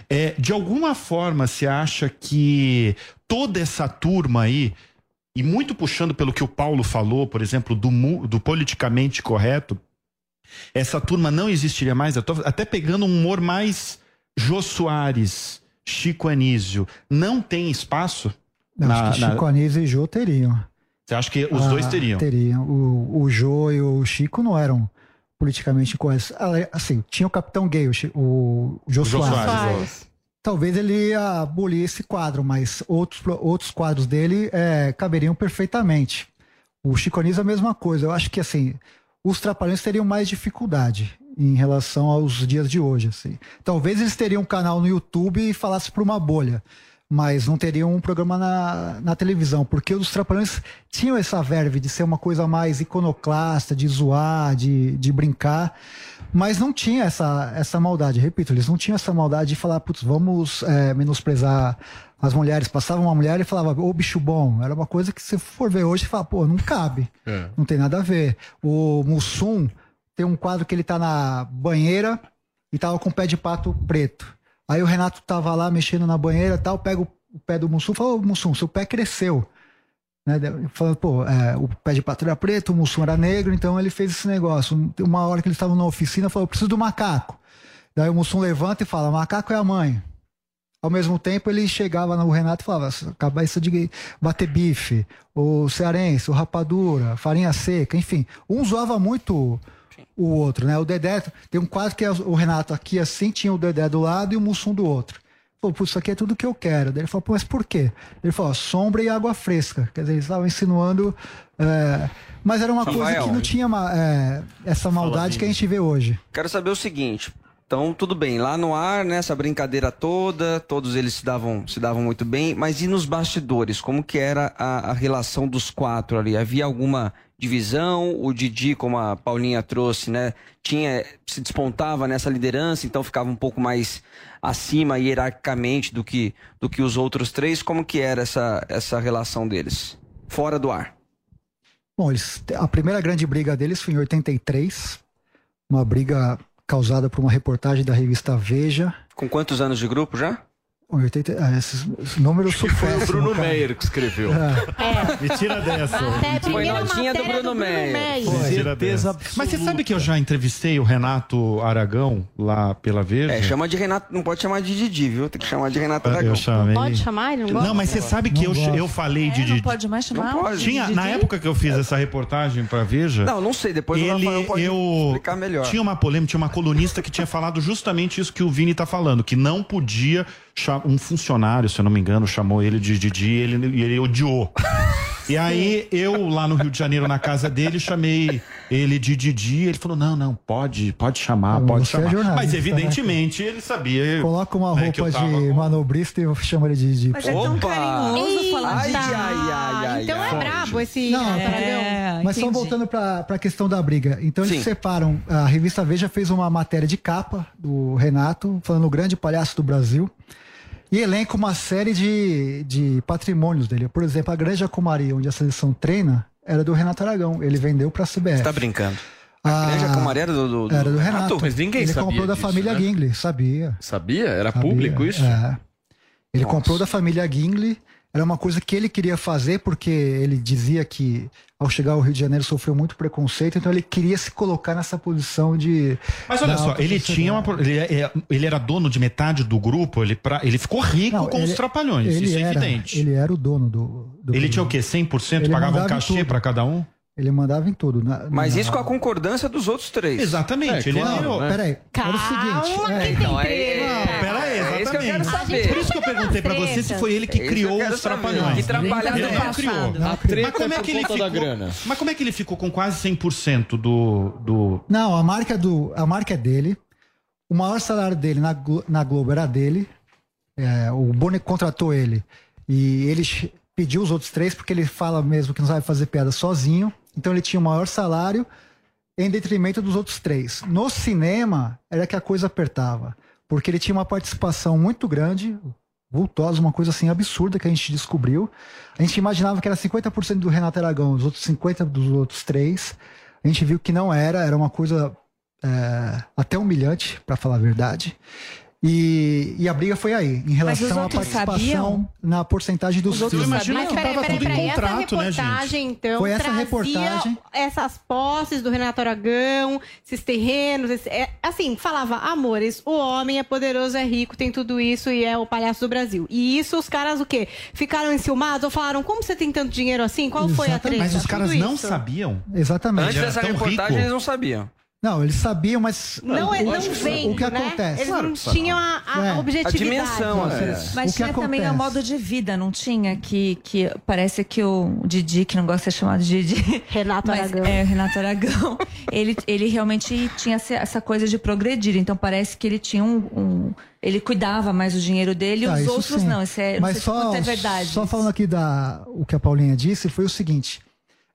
É, de alguma forma, se acha que toda essa turma aí, e muito puxando pelo que o Paulo falou, por exemplo, do, do politicamente correto, essa turma não existiria mais? Até pegando um humor mais Jô Soares, Chico Anísio, não tem espaço? Não, na, acho que Chico na... Anísio e Jô teriam. Você acha que os Ah, dois teriam? Teriam. O, o Jô e o Chico não eram politicamente corretos. Assim, tinha o Capitão Gay, o, o Jô O Jô Soares. Soares, Talvez ele ia abolir esse quadro, mas outros, outros quadros dele é, caberiam perfeitamente. O Chico Anísio é a mesma coisa. Eu acho que, assim, os Trapalhões teriam mais dificuldade em relação aos dias de hoje, assim. Talvez eles teriam um canal no YouTube e falassem para uma bolha, mas não teriam um programa na, na televisão, porque os Trapalhões tinham essa verve de ser uma coisa mais iconoclasta, de zoar, de, de brincar, mas não tinha essa, essa maldade. Repito, eles não tinham essa maldade de falar, putz, vamos é, menosprezar as mulheres. Passava uma mulher e falava, ô bicho bom. Era uma coisa que se for ver hoje, você fala, pô, não cabe. É. Não tem nada a ver. O Mussum tem um quadro que ele tá na banheira e tava com o pé de pato preto. Aí o Renato tava lá mexendo na banheira tal, pega o, pé do Mussum e fala, ô Mussum, seu pé cresceu. Né? Falando, pô, é, o pé de pato era preto, o Mussum era negro, então ele fez esse negócio. Uma hora que eles estavam na oficina, falou, eu preciso do macaco. Daí o Mussum levanta e fala, macaco é a mãe. Ao mesmo tempo, ele chegava no Renato e falava: cabeça de bater bife, o cearense, o rapadura, farinha seca, enfim. Um zoava muito o outro, né? O Dedé, tem um quadro que é o Renato aqui assim, tinha o Dedé do lado e o Mussum do outro. Pô, pô, isso aqui é tudo que eu quero. Daí ele falou, pô, mas por quê? Ele falou, ó, sombra e água fresca. Quer dizer, eles estavam insinuando. é, Mas era uma coisa Rafael. que não tinha ma- é, essa maldade que a gente vê hoje. Quero saber o seguinte. Então, tudo bem, lá no ar, né, essa brincadeira toda, todos eles se davam, se davam muito bem, mas e nos bastidores? Como que era a, a relação dos quatro ali? Havia alguma divisão? O Didi, como a Paulinha trouxe, né, tinha, se despontava nessa liderança, então ficava um pouco mais acima hierarquicamente do que, do que os outros três. Como que era essa, essa relação deles? Fora do ar. Bom, eles, a primeira grande briga deles foi em 83, uma briga causada por uma reportagem da revista Veja. Com quantos anos de grupo já? Em 80, ah, esses, esses números são Foi o Bruno cara. Meyer que escreveu. É. Me tira dessa. Foi primeira notinha do Bruno do Bruno Meyer. Meyer. Certeza. Mas você sabe que eu já entrevistei o Renato Aragão lá pela Veja? É, chama de Renato, não pode chamar de Didi, viu? Tem que chamar de Renato Eu Aragão. chamei. Pode chamar? Ele não gosta? Não, mas você sabe que eu, eu falei de É, não Didi. pode mais chamar Não pode. de Tinha, na época que eu fiz essa reportagem pra Veja. Não, não sei, depois ele, Rafael pode eu explicar melhor. tinha uma polêmica, tinha uma colunista que tinha falado justamente isso que o Vini tá falando, que não podia um funcionário, se eu não me engano, chamou ele de Didi e ele, ele odiou. E aí eu lá no Rio de Janeiro na casa dele chamei ele de Didi, ele falou: "Não, não, pode, pode chamar, pode você é chamar". jornalista, Mas né, evidentemente ele sabia Coloca uma né, roupa tava de com- manobrista e eu chamo ele de. de... Mas é tão Opa! carinhoso falar Ai, de ai, ai, ai, Então é brabo esse. Não, é, Mas só entendi. voltando para a questão da briga. Então eles Sim. separam. A revista Veja fez uma matéria de capa do Renato, falando o grande palhaço do Brasil. E elenca uma série de, de patrimônios dele. Por exemplo, a Granja Comaria, onde a seleção treina, era do Renato Aragão. Ele vendeu para a CBF. Você tá brincando? A Granja Comaria era do, do, do- Era do Renato. mas ninguém Ele sabia comprou da disso, família né? Gingli, sabia. Sabia? Era Sabia, público isso? É. Ele Nossa. comprou da família Gingli. Era uma coisa que ele queria fazer porque ele dizia que ao chegar ao Rio de Janeiro sofreu muito preconceito, então ele queria se colocar nessa posição de. Mas olha só, ele tinha uma. Ele, é- ele era dono de metade do grupo, ele, pra, ele ficou rico Não, com ele- os trapalhões, ele isso é era, evidente. Ele era o dono do. do Ele tinha o quê? 100%? Ele Pagava um cachê pra cada um? Ele mandava em tudo. na- Mas na- isso com a concordância dos outros três. Exatamente. É, ele claro, era- né? Peraí, era o seguinte. Calma, é, que tem é- É que eu Exatamente. Por isso que eu perguntei pra você se foi ele que É criou quero os saber. trapalhões. Que trabalhado Ele no não passado. criou. A treta Mas como é é que ele conta da ficou? grana. Mas como é que ele ficou com quase 100% do do Não, a marca, do, a marca é dele. O maior salário dele na, na Globo era dele. É, o Boni contratou ele. E ele pediu os outros três, porque ele fala mesmo que não sabe fazer piada sozinho. Então ele tinha o maior salário em detrimento dos outros três. No cinema, era que a coisa apertava. Porque ele tinha uma participação muito grande, vultosa, uma coisa assim absurda que a gente descobriu. A gente imaginava que era 50% do Renato Aragão, os outros 50% dos outros três. A gente viu que não era, era uma coisa é, até humilhante, para falar a verdade. E, e a briga foi aí, em Mas relação à participação sabiam? na porcentagem dos Os outros filmes. Mas peraí, peraí, peraí. Essa né, reportagem, então, Foi essa reportagem. essas posses do Renato Aragão, esses terrenos, esse- é, assim, falava, amores, o homem é poderoso, é rico, tem tudo isso e é o palhaço do Brasil. E isso os caras o quê? Ficaram enciumados ou falaram, como você tem tanto dinheiro assim? Qual foi a treta? Mas os caras Tudo não isso. sabiam. Exatamente. Antes dessa reportagem, eles não sabiam. Não, eles sabiam, mas Não, é, o, não o vem, que né? acontece? Eles não tinham a, a É. objetividade. Mas O que tinha também o acontece? modo de vida, não tinha? Que, que parece que o Didi, que não gosta de ser chamado de Didi. Renato mas, Aragão. É, o Renato Aragão. ele, ele realmente tinha essa- coisa de progredir. Então parece que ele tinha um. um- ele cuidava mais do dinheiro dele e Tá, os outros sim. não. Isso é, Mas não sei só, é verdade. só falando aqui da o que a Paulinha disse, foi o seguinte.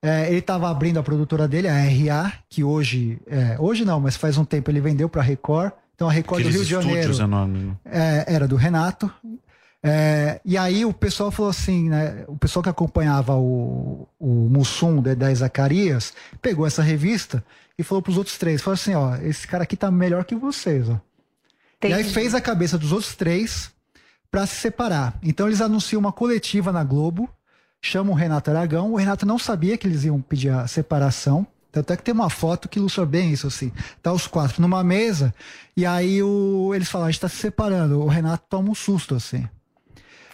É, ele estava abrindo a produtora dele, a RA, que hoje. é, hoje não, mas faz um tempo ele vendeu para a Record. Então a Record do Rio Aqueles de Janeiro estúdios enormes. né? é, era do Renato. É, e aí o pessoal falou assim, né? O pessoal que acompanhava o, o Mussum, Dedé e Zacarias, pegou essa revista e falou pros outros três, falou assim, ó, esse cara aqui tá melhor que vocês, ó. E aí fez a cabeça dos outros três pra se separar. Então eles anunciam uma coletiva na Globo, chamam o Renato Aragão. O Renato não sabia que eles iam pedir a separação. Tanto é que tem uma foto que ilustra bem isso, assim. Tá os quatro numa mesa, e aí o, eles falam, a gente tá se separando. O Renato toma um susto, assim.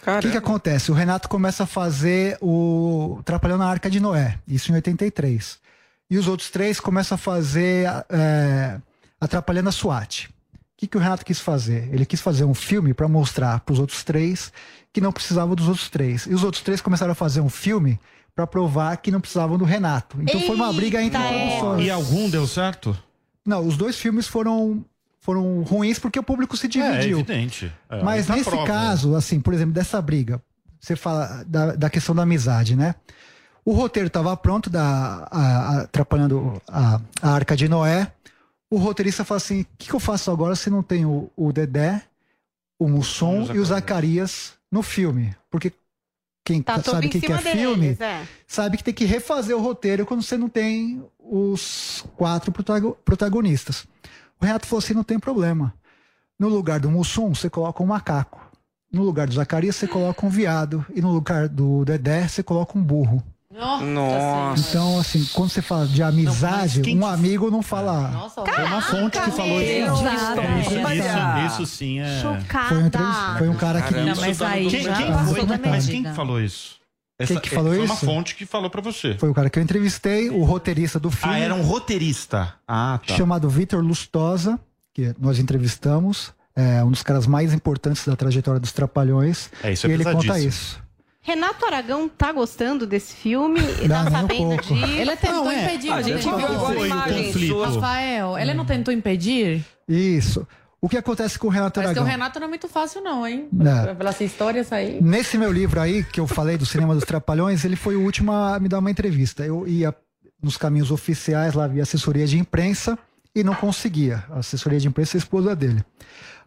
O que, que acontece? O Renato começa a fazer o Trapalhão na Arca de Noé, isso em 83. E os outros três começam a fazer é, Atrapalhando a SWAT. O que, que o Renato quis fazer? Ele quis fazer um filme para mostrar para os outros três que não precisavam dos outros três. E os outros três começaram a fazer um filme para provar que não precisavam do Renato. Então foi uma briga entre produções. E algum deu certo? Não, os dois filmes foram, foram ruins porque o público se dividiu. É evidente. É, Mas nesse prova. caso, assim, por exemplo, dessa briga, você fala da, da questão da amizade, né? O roteiro estava pronto, da, a- a- atrapalhando a, a Arca de Noé. O roteirista fala assim: o que, que eu faço agora se não tenho o, o Dedé, o Mussum e o Zacarias no filme? Porque quem Tá sabe o que, que é filme deles, é. sabe que tem que refazer o roteiro quando você não tem os quatro protago- protagonistas. O Renato falou assim: não tem problema. No lugar do Mussum, você coloca um macaco. No lugar do Zacarias, você coloca um viado. E no lugar do Dedé, você coloca um burro. Nossa. Então, assim, quando você fala de amizade, quem- um amigo não fala. Nossa, Foi uma fonte que falou isso. meu! É, isso, isso, isso sim é. Chocada. Foi um, foi um cara que. Caramba. Não, mas aí quem, já quem foi, mas quem falou isso? Quem que falou foi uma isso? fonte que falou pra você. Foi o cara que eu entrevistei, o roteirista do filme. Ah, era um roteirista. Ah, tá. chamado Vitor Lustosa, que nós entrevistamos, é um dos caras mais importantes da trajetória dos Trapalhões. É, isso é e ele conta isso. Renato Aragão tá gostando desse filme? Não, tá um sabendo pouco. disso? Ele tentou Não, é. impedir. A gente viu agora Foi o imagens conflito. suas. Rafael, ele não tentou impedir? Isso. O que acontece com o Renato Parece que o Aragão? Renato não é muito fácil, não, hein? Não. Pela essa história sair. Nesse meu livro aí, que eu falei do Cinema dos Trapalhões, ele foi o último a me dar uma entrevista. Eu ia nos caminhos oficiais, lá via assessoria de imprensa, e não conseguia. A assessoria de imprensa é a esposa dele.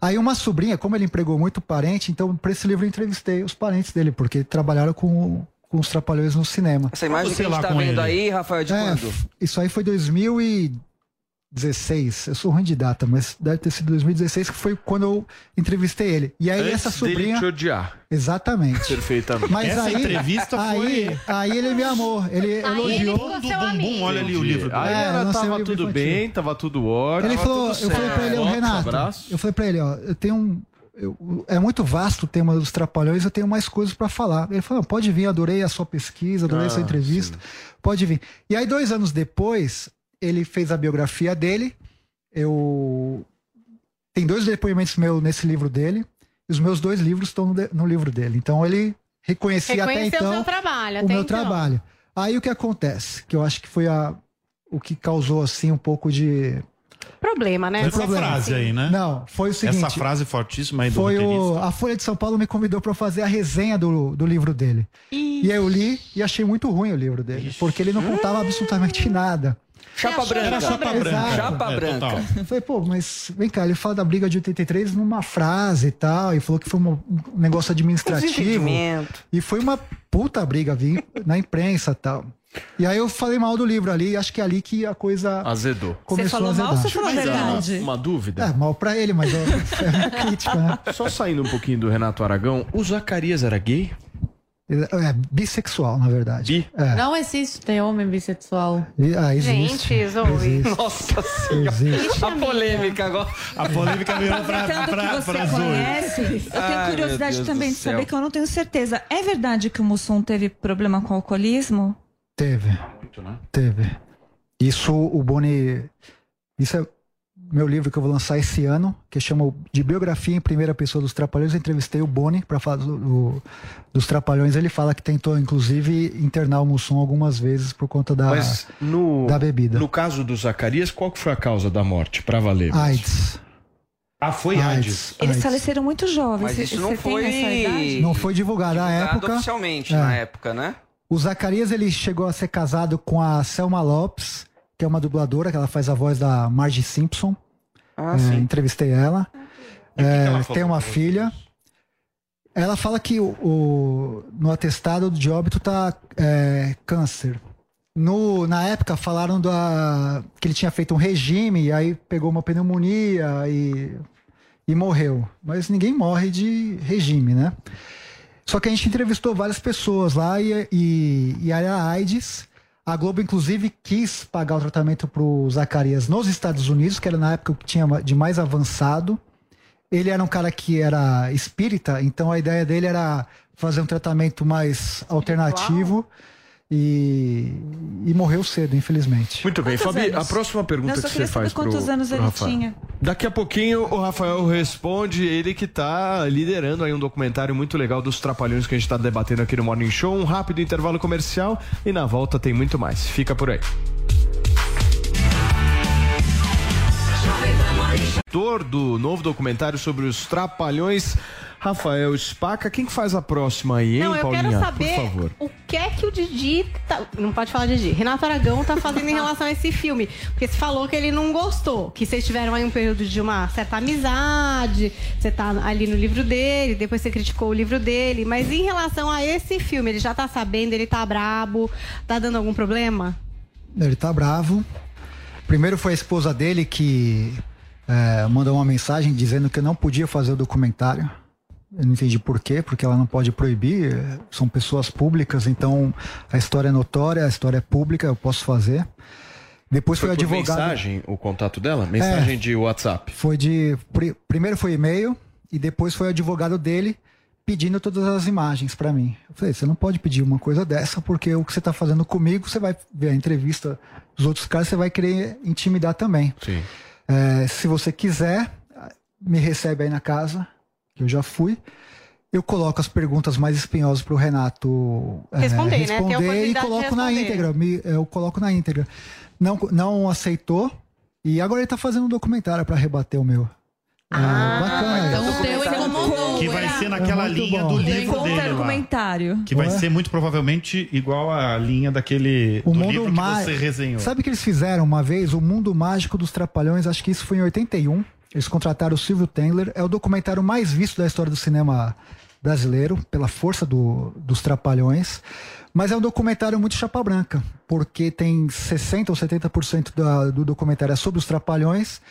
Aí uma sobrinha, como ele empregou muito parente, então para esse livro eu entrevistei os parentes dele, porque trabalharam com, com os Trapalhões no cinema. Essa imagem Você que a gente tá vendo ele. aí, Rafael, de É, quando? Isso aí foi 2016. Eu sou ruim de data, mas deve ter sido 2016, que foi quando eu entrevistei ele. E aí essa Antes dele sobrinha. te odiar. Exatamente. Perfeitamente. Mas Essa aí, entrevista aí, foi- aí ele me amou. Ele Aí ele elogiou. ficou Do seu bumbum, amigo. olha ali o livro. Aí É, ela o tava livro tudo bem, tava tudo ótimo. Ele falou, eu falei pra ele, certo. Renato, Abraço. eu falei pra ele, ó, eu tenho um. eu- é muito vasto o tema dos trapalhões, eu tenho mais coisas pra falar. Ele falou, pode vir, adorei a sua pesquisa, adorei a sua Ah, entrevista, pode vir. E aí, dois anos depois, ele fez a biografia dele. Eu. Tem dois depoimentos meus nesse livro dele. E os meus dois livros estão no, de- no livro dele. Então ele reconhecia até Reconheceu então o seu trabalho, o até meu então. trabalho. Aí o que acontece? Que eu acho que foi a, o que causou assim um pouco de Problema, né? Essa frase aí, né? Não, foi o seguinte. Essa frase fortíssima aí do Foi o, a Folha de São Paulo me convidou para fazer a resenha do, do livro dele. E aí eu li e achei muito ruim o livro dele, porque ele não contava absolutamente nada. Chapa branca. Era chapa branca. Exato. Chapa É, branca. total. Eu falei, pô, mas vem cá, ele fala da briga de 83 numa frase e tal, e falou que foi uma- um negócio administrativo. E foi uma puta briga vir na imprensa e tal. E aí eu falei mal do livro ali, e acho que é ali que a coisa Azedou. começou a azedar. Mas, ah, Uma dúvida? É, mal pra ele, mas eu, é minha crítica, né? Só saindo um pouquinho do Renato Aragão, o Zacarias era gay? É bissexual, na verdade. É. Não existe ter homem bissexual. Ah, existe. Gente, Zoe. Existe. Nossa Existe. A polêmica agora. A polêmica virou pra, pra, que você pra Zoe. conhece, eu tenho Ai, curiosidade também de saber que eu não tenho certeza. É verdade que o Mussum teve problema com alcoolismo? Teve. né? Teve. Isso o Boni. Isso é meu livro que eu vou lançar esse ano, que chama de Biografia em Primeira Pessoa dos Trapalhões. Eu entrevistei o Boni para falar do- do- dos Trapalhões. Ele fala que tentou, inclusive, internar o Mussum algumas vezes por conta da, Mas no, da bebida. no caso do Zacarias, qual que foi a causa da morte, pra valer? AIDS. Ah, foi AIDS. Eles AIDS. faleceram muito jovens. Mas isso não você foi-? Não foi divulgado na Divulgado época. oficialmente É. na época, né? O Zacarias ele chegou a ser casado com a Selma Lopes, que é uma dubladora, que ela faz a voz da Marge Simpson. Ah, É, sim. Entrevistei ela. É, ela tem uma filha. Ela fala que o, o- no atestado de óbito tá é, câncer. No, na época falaram da, que ele tinha feito um regime, e aí pegou uma pneumonia e, e morreu. Mas ninguém morre de regime, né? Só que a gente entrevistou várias pessoas lá e, e, e era AIDS. A Globo, inclusive, quis pagar o tratamento para o Zacarias nos Estados Unidos, que era na época o que tinha de mais avançado. Ele era um cara que era espírita, então a ideia dele era fazer um tratamento mais alternativo e, e morreu cedo, infelizmente. Muito bem, Quantos Fabi, anos? a próxima pergunta que você faz pro, quantos anos pro ele Rafael. tinha. Daqui a pouquinho o Rafael responde, ele que tá liderando aí um documentário muito legal dos trapalhões que a gente tá debatendo aqui no Morning Show. Um rápido intervalo comercial e na volta tem muito mais. Fica por aí. Autor do novo documentário sobre os trapalhões, Rafael Spaca. Quem que faz a próxima aí, hein, Não, eu Paulinha? quero saber Por favor. o que é que o Didi. tá- Não pode falar Didi. Renato Aragão tá fazendo em relação a esse filme. Porque você falou que ele não gostou. Que vocês tiveram aí um período de uma certa amizade. Você tá ali no livro dele, depois você criticou o livro dele. Mas em relação a esse filme, ele já tá sabendo, ele tá brabo, tá dando algum problema? Ele tá bravo. Primeiro foi a esposa dele que é, mandou uma mensagem dizendo que eu não podia fazer o documentário. Eu não entendi por quê, porque ela não pode proibir. é, São pessoas públicas, então a história é notória, a história é pública, eu posso fazer. Depois foi, Foi advogado. mensagem o contato dela? Mensagem de WhatsApp. Foi de. pri- Primeiro foi e-mail e depois foi o advogado dele pedindo todas as imagens pra mim. Eu falei, você não pode pedir uma coisa dessa, porque o que você tá fazendo comigo, você vai ver a entrevista dos outros caras, você vai querer intimidar também. Sim. É, se você quiser, me recebe aí na casa, que eu já fui. Eu coloco as perguntas mais espinhosas pro Renato é, Responder, né? Responder e coloco na responder. íntegra. me- eu coloco na íntegra. Não, não aceitou. E agora ele tá fazendo um documentário para rebater o meu. Ah, bacana. Então o teu incomodou. Que vai era- ser naquela É muito linha bom. do livro dele lá. Que vai Ué? ser muito provavelmente igual a linha daquele O do mundo livro que você resenhou. Sabe o que eles fizeram uma vez? O Mundo Mágico dos Trapalhões, acho que isso foi em 81. Eles contrataram o Silvio Tendler. É o documentário mais visto da história do cinema brasileiro, pela força do- dos Trapalhões. Mas é um documentário muito chapa branca, porque tem 60% ou 70% da, do documentário é sobre os Trapalhões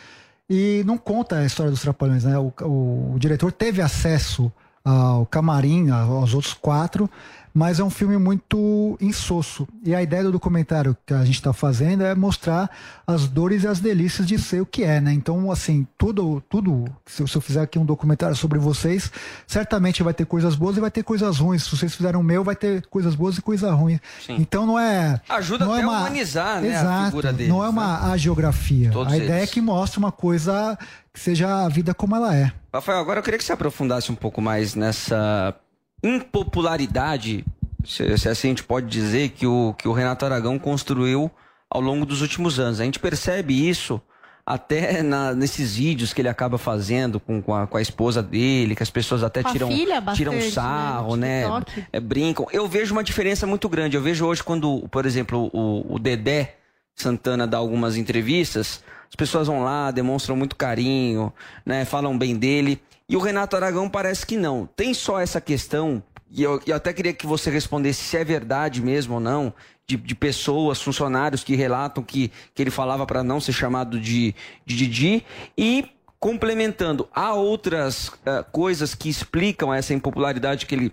e não conta a história dos Trapalhões, né? O, o- o diretor teve acesso ao camarim, aos outros quatro, mas é um filme muito insosso. E a ideia do documentário que a gente está fazendo é mostrar as dores e as delícias de ser o que é, né? Então, assim, tudo, tudo se, eu- fizer aqui um documentário sobre vocês, certamente vai ter coisas boas e vai ter coisas ruins. Se vocês fizerem o meu, vai ter coisas boas e coisas ruins. Sim. Então, não é. Ajuda não é a uma... humanizar, né, a Exato, figura deles, Não é uma agiografia. Todos a ideia eles. é que mostre uma coisa que seja a vida como ela é. Rafael, agora eu queria que você aprofundasse um pouco mais nessa impopularidade, se, se assim a gente pode dizer, que o, que o Renato Aragão construiu ao longo dos últimos anos. A gente percebe isso até na- nesses vídeos que ele acaba fazendo com, com, a, com a esposa dele, que as pessoas até Com tiram, filha, tiram bastante, sarro, né, né? É, brincam. Eu vejo uma diferença muito grande. Eu vejo hoje quando, por exemplo, o, o Dedé Santana dá algumas entrevistas, as pessoas vão lá, demonstram muito carinho, né? Falam bem dele. E o Renato Aragão parece que não. Tem só essa questão, e eu, eu até queria que você respondesse se é verdade mesmo ou não, de, de pessoas, funcionários que relatam que, que ele falava para não ser chamado de, de Didi. E complementando, há outras eh, coisas que explicam essa impopularidade que ele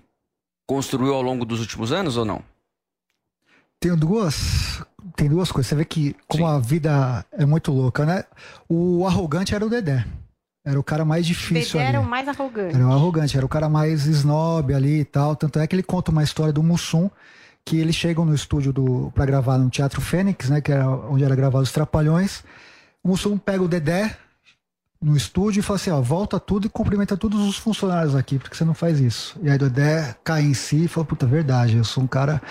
construiu ao longo dos últimos anos ou não? Tem duas, tem duas coisas. Você vê que como a vida é muito louca, né? O arrogante era o Dedé. Era o cara mais difícil Dedé ali. era o mais arrogante. Era o arrogante, era o cara mais snob ali e tal. Tanto é que ele conta uma história do Mussum, que eles chegam no estúdio do para gravar no Teatro Fênix, né? Que era onde era gravado os Trapalhões. O Mussum pega o Dedé no estúdio e fala assim, ó, volta tudo e cumprimenta todos os funcionários aqui, porque você não faz isso. E aí Dedé cai em si e fala, puta, verdade, eu sou um cara...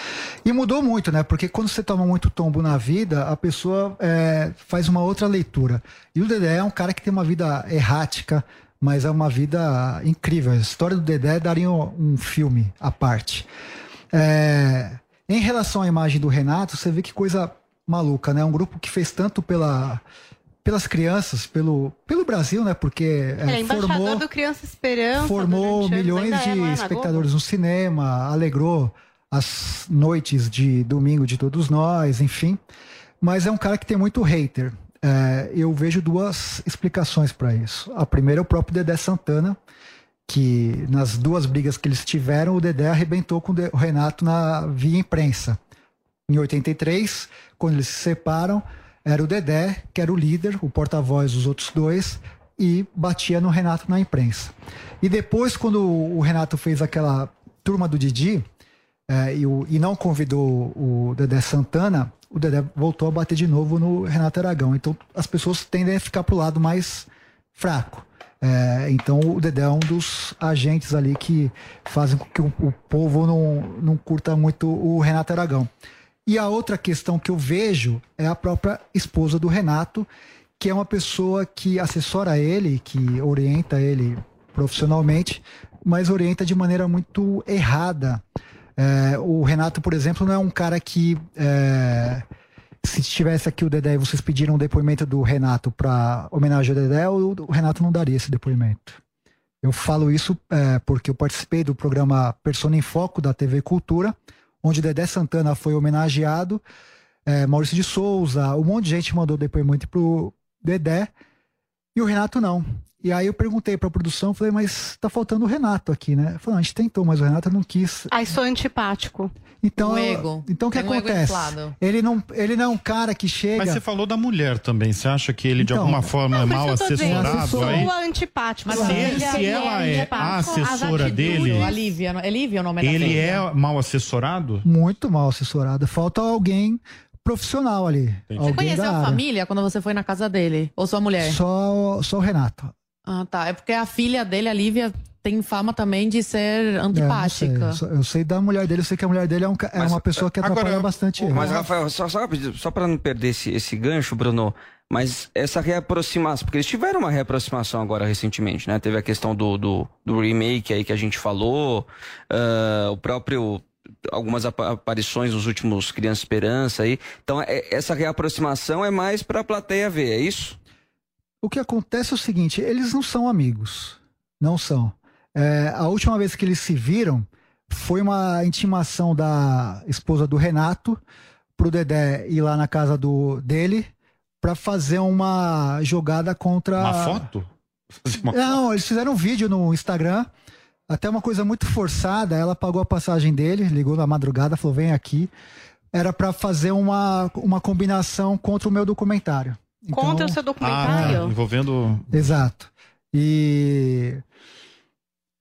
E mudou muito, né? Porque quando você toma muito tombo na vida, a pessoa é, faz uma outra leitura. E o Dedé é um cara que tem uma vida errática, mas é uma vida incrível. A história do Dedé daria um filme à parte. É, em relação à imagem do Renato, você vê que coisa maluca, né? Um grupo que fez tanto pela, pelas crianças, pelo, pelo Brasil, né? Porque é é, formou, do Criança Esperança. formou anos, milhões é, de é, espectadores no cinema, alegrou as noites de domingo de todos nós, enfim. Mas é um cara que tem muito hater. É, eu vejo duas explicações para isso. A primeira é o próprio Dedé Santana, que nas duas brigas que eles tiveram, o Dedé arrebentou com o Renato na via imprensa. Em 83, quando eles se separam, era o Dedé, que era o líder, o porta-voz dos outros dois, e batia no Renato na imprensa. E depois, quando o Renato fez aquela turma do Didi, é, e, o- e não convidou o Dedé Santana, o Dedé voltou a bater de novo no Renato Aragão. Então as pessoas tendem a ficar pro lado mais fraco. É, então o Dedé é um dos agentes ali que fazem com que o, o povo não, não curta muito o Renato Aragão. E a outra questão que eu vejo é a própria esposa do Renato, que é uma pessoa que assessora ele, que orienta ele profissionalmente, mas orienta de maneira muito errada. É, o Renato, por exemplo, não é um cara que. é, se estivesse aqui o Dedé e vocês pediram um depoimento do Renato para homenagear o Dedé, o, o Renato não daria esse depoimento. Eu falo isso é, porque eu participei do programa Persona em Foco da TV Cultura, onde Dedé Santana foi homenageado, é, Maurício de Souza, um monte de gente mandou depoimento pro Dedé, e o Renato não. E aí eu perguntei pra produção, falei, mas tá faltando o Renato aqui, né? Falou, a gente tentou, mas o Renato não quis. Ai, sou antipático. Então, Um ego. então o que Tem um acontece? ele não, ele não é um cara que chega. Mas você falou da mulher também. Você acha que ele de Então, alguma forma é mal assessorado aí? Sou antipático. Mas Se, ele- se ele ela é é a assessora As dele, atitudes. A Lívia, não- é Lívia o nome da ele é mal assessorado? Muito mal assessorado. Falta alguém profissional ali. Você conheceu a família quando você foi na casa dele? Ou sua mulher? Só, só o Renato. Ah, tá. É porque a filha dele, a Lívia, tem fama também de ser É, antipática. sei. Só- eu sei da mulher dele, eu sei que a mulher dele é, um é uma pessoa que atrapalha bastante ele. Mas, Rafael, só, só, só para não perder esse, esse gancho, Bruno, mas essa reaproximação, porque eles tiveram uma reaproximação agora recentemente, né? Teve a questão do, do, do remake aí que a gente falou, ah, o próprio. Algumas apa- aparições nos últimos Criança Esperança aí. Então, é- essa reaproximação é mais pra plateia ver, é isso? O que acontece é o seguinte, eles não são amigos. Não são. É, a última vez que eles se viram foi uma intimação da esposa do Renato pro Dedé ir lá na casa do, dele pra fazer uma jogada contra. Uma foto? Uma Não, eles fizeram um vídeo no Instagram. Até uma coisa muito forçada. Ela pagou a passagem dele, ligou na madrugada, falou: vem aqui. Era pra fazer uma, uma combinação contra o meu documentário. Contra o seu documentário? Ah, envolvendo. Exato. E.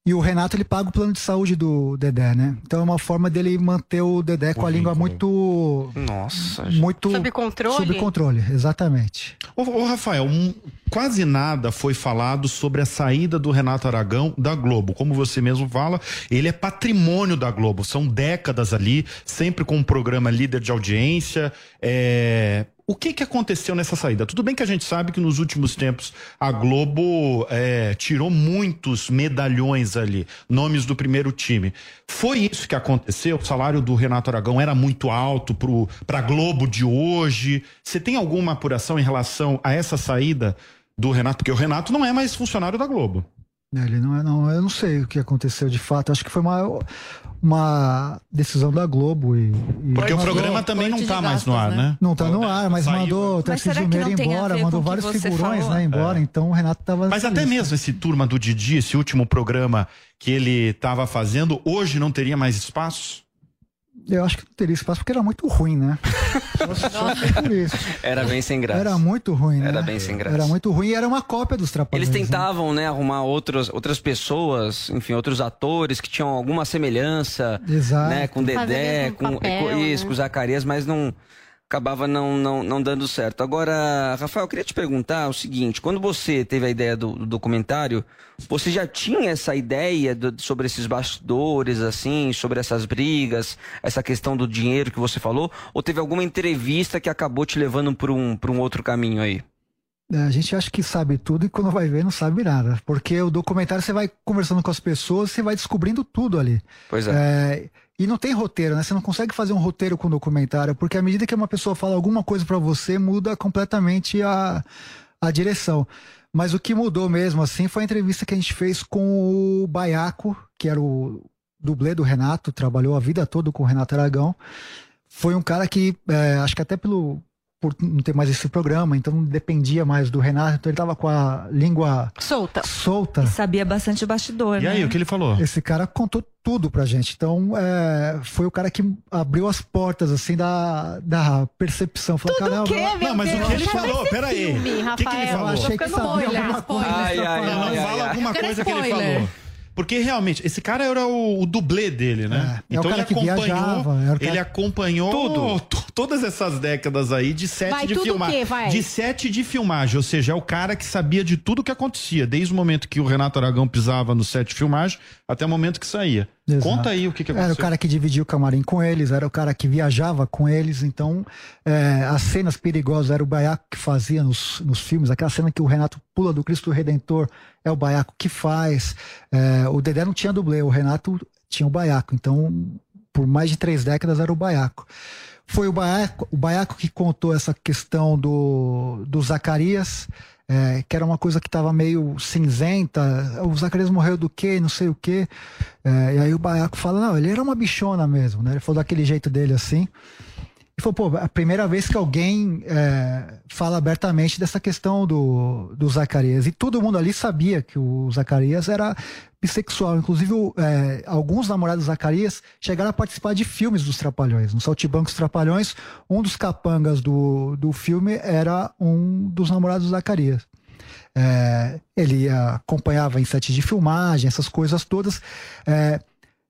E o Renato ele paga o plano de saúde do Dedé, né? Então é uma forma dele manter o Dedé com a língua muito. Nossa. Muito. Sob controle? Sob controle, exatamente. Ô, ô, Rafael, um- quase nada foi falado sobre a saída do Renato Aragão da Globo. Como você mesmo fala, ele é patrimônio da Globo. São décadas ali, sempre com um programa líder de audiência. É... O que, que aconteceu nessa saída? Tudo bem que a gente sabe que nos últimos tempos a Globo é, tirou muitos medalhões ali, nomes do primeiro time. Foi isso que aconteceu? O salário do Renato Aragão era muito alto para a Globo de hoje? Você tem alguma apuração em relação a essa saída do Renato? Porque o Renato não é mais funcionário da Globo. Ele não é, não. Eu não sei o que aconteceu de fato. Acho que foi uma, uma decisão da Globo. E, e Porque o programa também não tá mais no ar, né? Não tá no ar, mas Saiu. mandou o Tarcísio Meira embora, mandou vários figurões falou? né, embora. É. Então o Renato tava. Mas até lista. mesmo esse turma do Didi, esse último programa que ele estava fazendo, hoje não teria mais espaço? Eu acho que não teria espaço porque era muito ruim, né? Só- só por isso. Era bem sem graça. Era muito ruim, né? Era bem sem graça. Era muito ruim e era uma cópia dos Trapalhões. Eles né? tentavam, né, arrumar outros, outras pessoas, enfim, outros atores que tinham alguma semelhança, Exato. né, com Dedé, com, papel, com isso, né? com Zacarias, mas não acabava não, não, não dando certo. Agora, Rafael, eu queria te perguntar o seguinte: quando você teve a ideia do, do documentário, você já tinha essa ideia do- sobre esses bastidores, assim, sobre essas brigas, essa questão do dinheiro que você falou, ou teve alguma entrevista que acabou te levando para um, um outro caminho aí? É, A gente acha que sabe tudo e quando vai ver não sabe nada. Porque o documentário você vai conversando com as pessoas, você vai descobrindo tudo ali. Pois é. E não tem roteiro, né? Você não consegue fazer um roteiro com documentário, porque à medida que uma pessoa fala alguma coisa pra você, muda completamente a, a direção. Mas o que mudou mesmo, assim, foi a entrevista que a gente fez com o Baiaco, que era o dublê do Renato, trabalhou a vida toda com o Renato Aragão. Foi um cara que, é, acho que até pelo por não ter mais esse programa, então não dependia mais do Renato, então ele tava com a língua solta. Solta. E sabia bastante bastidor, E né? aí, o que ele falou? Esse cara contou tudo pra gente. Então, é, foi o cara que abriu as portas, assim, da, da percepção. Falou, caramba. Não, mas o que ele falou, peraí. O que, que ele falou? Eu achei que sabia alguma coisa. Ai, ai, ai, não, fala alguma coisa que ele falou. Porque realmente, esse cara era o, o dublê dele, né? É, é o cara ele que acompanhou, viajava, o cara- ele acompanhou Tudo. to- todas essas décadas aí de sete Vai, de o filmagem. De sete de filmagem, ou seja, é o cara que sabia de tudo que acontecia, desde o momento que o Renato Aragão pisava no set de filmagem até o momento que saía. Exato. Conta aí o que, que aconteceu. Era o cara que dividia o camarim com eles, era o cara que viajava com eles. Então, é, as cenas perigosas era o Baiaco que fazia nos, nos filmes. Aquela cena que o Renato pula do Cristo Redentor é o Baiaco que faz. É, o Dedé não tinha dublê, o Renato tinha o Baiaco. Então, por mais de três décadas era o Baiaco. Foi o Baiaco, o Baiaco que contou essa questão do, do Zacarias, é, que era uma coisa que estava meio cinzenta. O Zacarias morreu do quê? Não sei o quê. É, e aí o Baiaco fala: não, ele era uma bichona mesmo, né? Ele falou daquele jeito dele assim. Falou, pô, a primeira vez que alguém é, fala abertamente dessa questão do, do Zacarias. E todo mundo ali sabia que o Zacarias era bissexual. Inclusive, é, alguns namorados do Zacarias chegaram a participar de filmes dos Trapalhões. No Saltibancos Trapalhões, um dos capangas do, do filme era um dos namorados do Zacarias. É, ele acompanhava em sete de filmagem, essas coisas todas. É,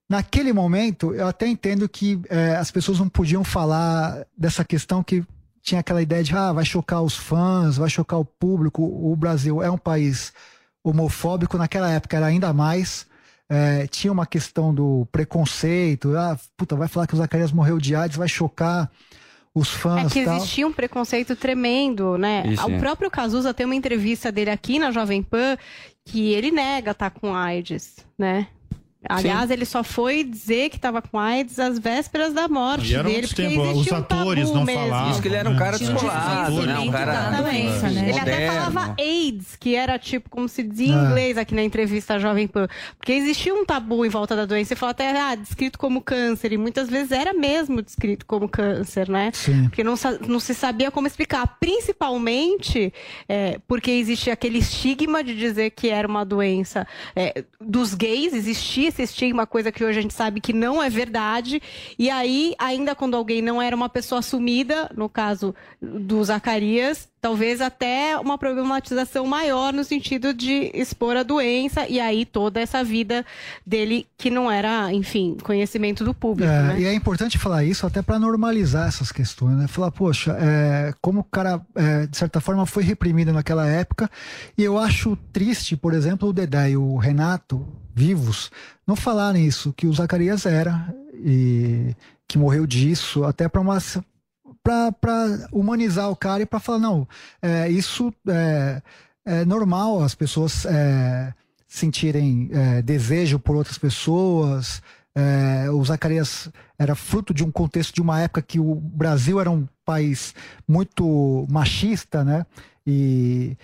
naquele momento, eu até entendo que é, as pessoas não podiam falar dessa questão que tinha aquela ideia de ah, vai chocar os fãs, vai chocar o público. O Brasil é um país homofóbico, naquela época era ainda mais. É, tinha uma questão do preconceito, ah, puta, vai falar que o Zacarias morreu de AIDS, vai chocar os É fãs que tal. existia um preconceito tremendo, né? Isso, o é. próprio Cazuza tem uma entrevista dele aqui na Jovem Pan que ele nega estar com AIDS, né? Aliás, ele só foi dizer que estava com AIDS às vésperas da morte E era dele, porque tempo, existia os um atores tabu não mesmo. falavam, Diz que ele era um cara né? descolado, né? Um cara Exatamente. né? Ele até falava AIDS, que era tipo como se dizia em É. inglês aqui na entrevista à Jovem Pan. Porque existia um tabu em volta da doença. Ele falou até, ah, descrito como câncer. E muitas vezes era mesmo descrito como câncer, né? Sim. Porque não, não se sabia como explicar. Principalmente é, porque existia aquele estigma de dizer que era uma doença é, dos gays. Existia esse estigma, coisa que hoje a gente sabe que não é verdade. E aí, ainda quando alguém não era uma pessoa assumida, no caso do Zacarias, talvez até uma problematização maior no sentido de expor a doença e aí toda essa vida dele que não era, enfim, conhecimento do público, É, né? E é importante falar isso até para normalizar essas questões, né? Falar, poxa, é, como o cara, é, de certa forma, foi reprimido naquela época. E eu acho triste, por exemplo, o Dedé e o Renato, vivos, não falarem isso, que o Zacarias era e que morreu disso, até para uma. Para humanizar o cara e para falar, não, é, isso é, é normal as pessoas é, sentirem é, desejo por outras pessoas. É, o Zacarias era fruto de um contexto de uma época que o Brasil era um país muito machista, né? E,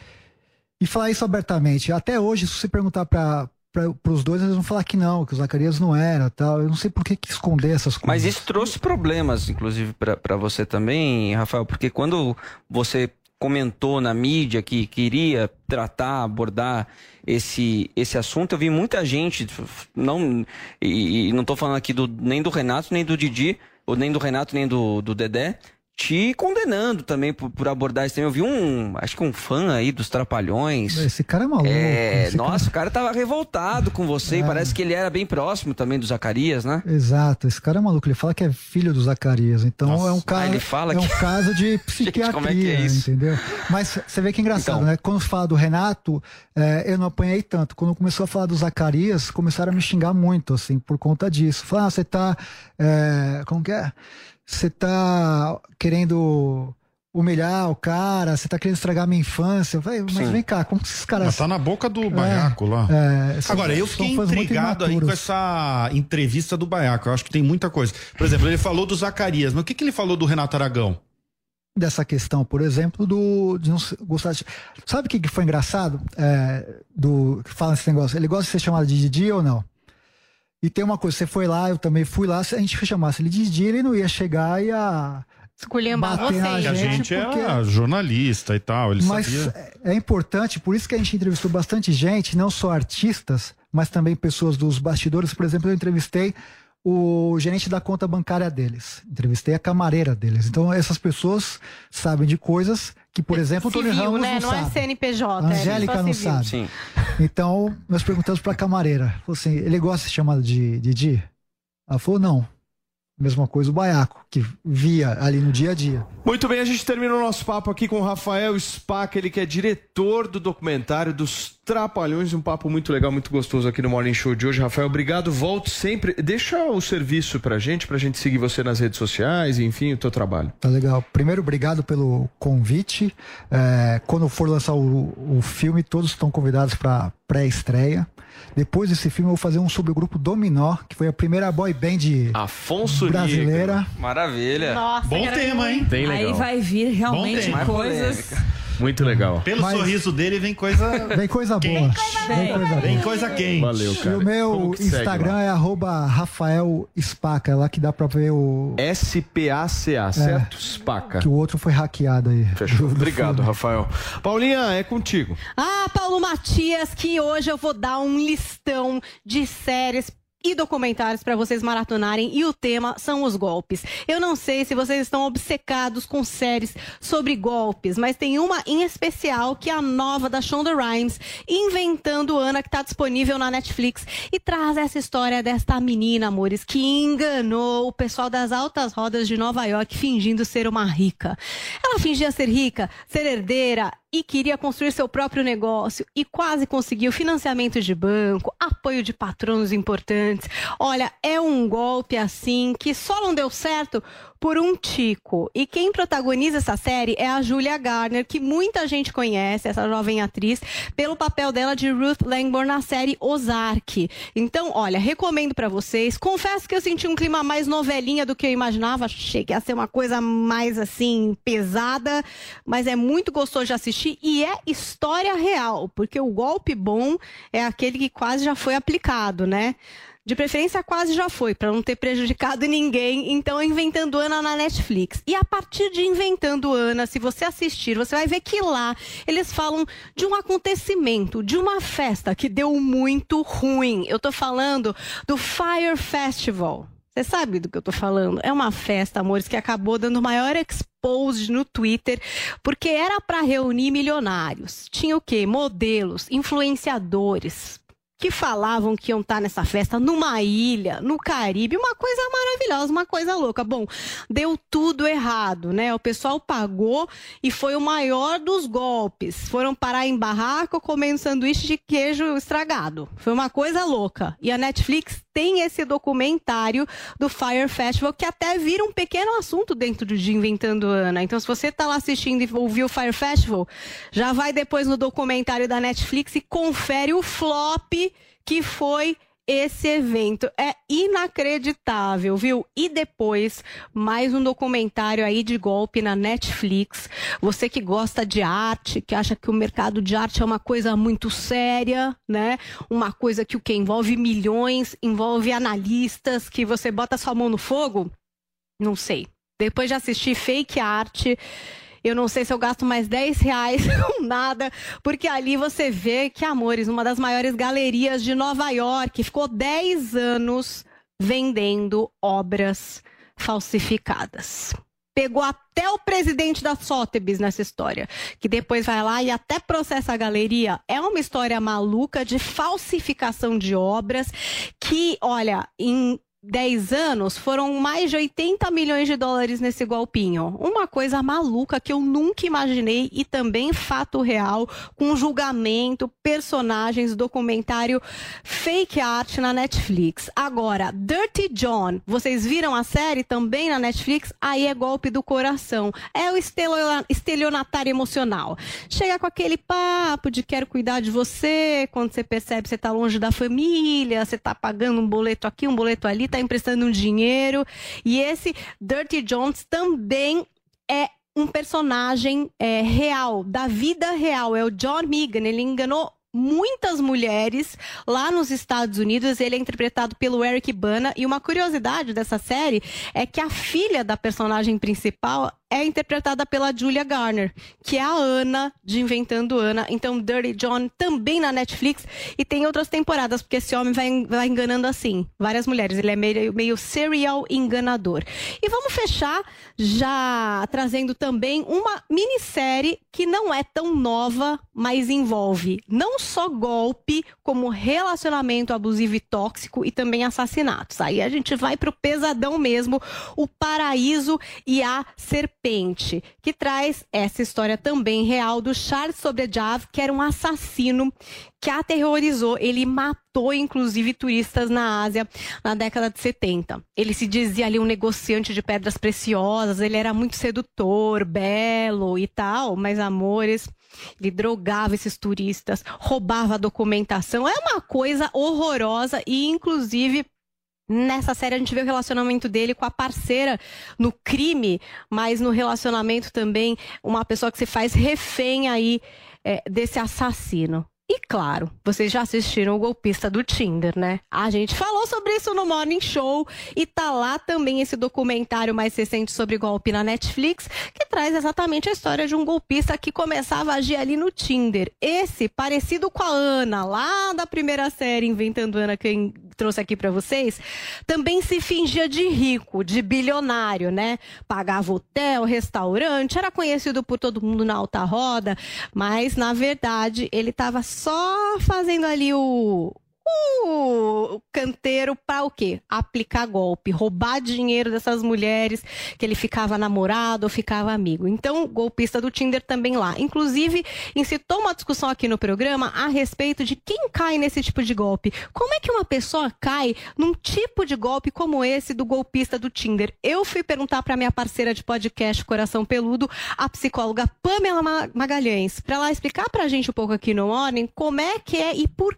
e falar isso abertamente. Até hoje, se você perguntar para para os dois, eles vão falar que não, que o Zacarias não era, tal. Eu não sei por que, que esconder essas coisas. Mas isso trouxe problemas, inclusive, para você também, Rafael, porque quando você comentou na mídia que queria tratar, abordar esse, esse assunto, eu vi muita gente, não, e, e não estou falando aqui do, nem do Renato, nem do Didi, ou nem do Renato, nem do, do Dedé, te condenando também por, por abordar esse tema. Eu vi um, acho que um fã aí dos Trapalhões. Esse cara é maluco. É, nossa, o cara tava revoltado com você e parece que ele era bem próximo também do Zacarias, né? Exato, esse cara é maluco. Ele fala que é filho do Zacarias. Então Nossa. é um caso. Ah, ele fala é um que- caso de Gente, psiquiatria, como é que é isso? entendeu? Mas você vê que é engraçado, Então. né? Quando fala do Renato, é, eu não apanhei tanto. Quando começou a falar do Zacarias, começaram a me xingar muito, assim, por conta disso. Falar, ah, você tá. é, como que é? Você tá querendo humilhar o cara, você tá querendo estragar a minha infância. Eu falei, mas Sim. vem cá, como que esses caras. Mas tá na boca do Baiaco lá. é, Agora, eu fiquei intrigado aí com essa entrevista do Baiaco. Eu acho que tem muita coisa. Por exemplo, ele falou do Zacarias, mas o que, que ele falou do Renato Aragão? dessa questão, por exemplo, do de não gostar de... Sabe o que, que foi engraçado? É, do que fala esse negócio. Ele gosta de ser chamado de Didi ou não? E tem uma coisa, você foi lá, eu também fui lá, se a gente chamasse ele de Didi, ele não ia chegar e ia Esculhambar vocês. Que a gente, gente porque... é jornalista e tal, ele Mas sabia. é importante, por isso que a gente entrevistou bastante gente, não só artistas, mas também pessoas dos bastidores. Por exemplo, eu entrevistei o gerente da conta bancária deles, entrevistei a camareira deles. Então, essas pessoas sabem de coisas que, por exemplo, o Tony Civil, Ramos né? não, Não é sabe. CNPJ. A é Angélica só não civil. sabe. Sim. Então, nós perguntamos pra camareira. Falou assim, ele gosta de ser chamado de Didi? Ela falou, não. Mesma coisa o Baiaco, que via ali no dia a dia. Muito bem, a gente termina o nosso papo aqui com o Rafael Spack, ele que é diretor do documentário dos Trapalhões, um papo muito legal, muito gostoso aqui no Morning Show de hoje. Rafael, obrigado, volte sempre. Deixa o serviço pra gente, pra gente seguir você nas redes sociais, enfim, o teu trabalho. Tá legal. Primeiro, obrigado pelo convite. É, quando for lançar o, o filme, todos estão convidados para pré-estreia. Depois desse filme, eu vou fazer um subgrupo Dominó, que foi a primeira boy band Afonso brasileira. Maravilha. Nossa, Bom cara, tema, hein? Bem Aí legal. vai vir realmente tema. coisas. Muito legal. Pelo Mas- sorriso dele vem coisa. Vem coisa boa. Vem coisa boa. Vem coisa quente. Valeu, E cara. o meu segue Instagram lá? é arroba Rafael Spaca, lá que dá pra ver o. S-P-A-C-A, certo? Spaca. Que o outro foi hackeado aí. Fechou. Do- do Obrigado, filme. Rafael. Paulinha, é contigo. Ah, Paulo Matias, que hoje eu vou dar um listão de séries e documentários para vocês maratonarem e o tema são os golpes. Eu não sei se vocês estão obcecados com séries sobre golpes, mas tem uma em especial que é a nova da Shonda Rhimes, Inventando Ana, que está disponível na Netflix e traz essa história desta menina, amores, que enganou o pessoal das altas rodas de Nova York fingindo ser uma rica. Ela fingia ser rica, ser herdeira e queria construir seu próprio negócio e quase conseguiu financiamento de banco, apoio de patronos importantes. Olha, é um golpe assim que só não deu certo por um tico. E quem protagoniza essa série é a Julia Garner, que muita gente conhece, essa jovem atriz, pelo papel dela de Ruth Langborn na série Ozark. Então, olha, recomendo pra vocês. Confesso que eu senti um clima mais novelinha do que eu imaginava. Achei que ia ser uma coisa mais assim pesada, mas é muito gostoso de assistir e é história real, porque o golpe bom é aquele que quase já foi aplicado, né? De preferência, quase já foi, para não ter prejudicado ninguém. Então, Inventando Ana na Netflix. E a partir de Inventando Ana, se você assistir, você vai ver que lá eles falam de um acontecimento, de uma festa que deu muito ruim. Eu tô falando do Fire Festival. Você sabe do que eu tô falando? É uma festa, amores, que acabou dando maior expose no Twitter, porque era para reunir milionários. Tinha o quê? Modelos, influenciadores, que falavam que iam estar nessa festa numa ilha, no Caribe, uma coisa maravilhosa, uma coisa louca. Bom, deu tudo errado, né? O pessoal pagou e foi o maior dos golpes. Foram parar em barraco comendo sanduíche de queijo estragado. Foi uma coisa louca. E a Netflix tem esse documentário do Fire Festival que até vira um pequeno assunto dentro de Inventando Ana. Então, se você tá lá assistindo e ouviu o Fire Festival, já vai depois no documentário da Netflix e confere o flop que foi esse evento. É inacreditável, viu? E depois, mais um documentário aí de golpe na Netflix. Você que gosta de arte, que acha que o mercado de arte é uma coisa muito séria, né? Uma coisa que o que envolve milhões, envolve analistas, que você bota sua mão no fogo? Não sei. Depois de assistir Fake Arte, eu não sei se eu gasto mais 10 reais com nada, porque ali você vê que Amores, uma das maiores galerias de Nova York, ficou 10 anos vendendo obras falsificadas. Pegou até o presidente da Sotheby's nessa história, que depois vai lá e até processa a galeria. É uma história maluca de falsificação de obras que, olha, em 10 anos, foram mais de 80 milhões de dólares nesse golpinho. Uma coisa maluca que eu nunca imaginei e também fato real, com julgamento, personagens, documentário, fake art na Netflix. Agora, Dirty John, vocês viram a série também na Netflix? Aí é golpe do coração. É o estelionatário emocional. Chega com aquele papo de quero cuidar de você, quando você percebe que você está longe da família, você está pagando um boleto aqui, um boleto ali, está emprestando um dinheiro. E esse Dirty Jones também é um personagem é, real, da vida real. É o John Megan. Ele enganou muitas mulheres lá nos Estados Unidos. Ele é interpretado pelo Eric Bana. E uma curiosidade dessa série é que a filha da personagem principal é interpretada pela Julia Garner, que é a Ana de Inventando Ana. Então, Dirty John também na Netflix. E tem outras temporadas, porque esse homem vai, vai enganando assim várias mulheres. Ele é meio, meio serial enganador. E vamos fechar já trazendo também uma minissérie que não é tão nova, mas envolve não só golpe, como relacionamento abusivo e tóxico e também assassinatos. Aí a gente vai pro pesadão mesmo, o paraíso e a serpente Que traz essa história também real do Charles Sobrejav, que era um assassino que aterrorizou, ele matou inclusive turistas na Ásia na década de 70. Ele se dizia ali um negociante de pedras preciosas, ele era muito sedutor, belo e tal, mas amores, ele drogava esses turistas, roubava a documentação, é uma coisa horrorosa e inclusive Nessa série a gente vê o relacionamento dele com a parceira no crime, mas no relacionamento também uma pessoa que se faz refém aí é, desse assassino. E claro, vocês já assistiram o golpista do Tinder, né? A gente falou sobre isso no Morning Show e tá lá também esse documentário mais recente sobre golpe na Netflix, que traz exatamente a história de um golpista que começava a agir ali no Tinder. Esse, parecido com a Ana, lá da primeira série Inventando Ana, que eu trouxe aqui para vocês, também se fingia de rico, de bilionário, né? Pagava hotel, restaurante, era conhecido por todo mundo na alta roda, mas na verdade ele estava só fazendo ali o, o canteiro para o quê? Aplicar golpe, roubar dinheiro dessas mulheres que ele ficava namorado ou ficava amigo. Então, golpista do Tinder também lá. Inclusive, incitou uma discussão aqui no programa a respeito de quem cai nesse tipo de golpe. Como é que uma pessoa cai num tipo de golpe como esse do golpista do Tinder? Eu fui perguntar para minha parceira de podcast Coração Peludo, a psicóloga Pamela Magalhães, para ela explicar para a gente um pouco aqui no Morning como é que é e por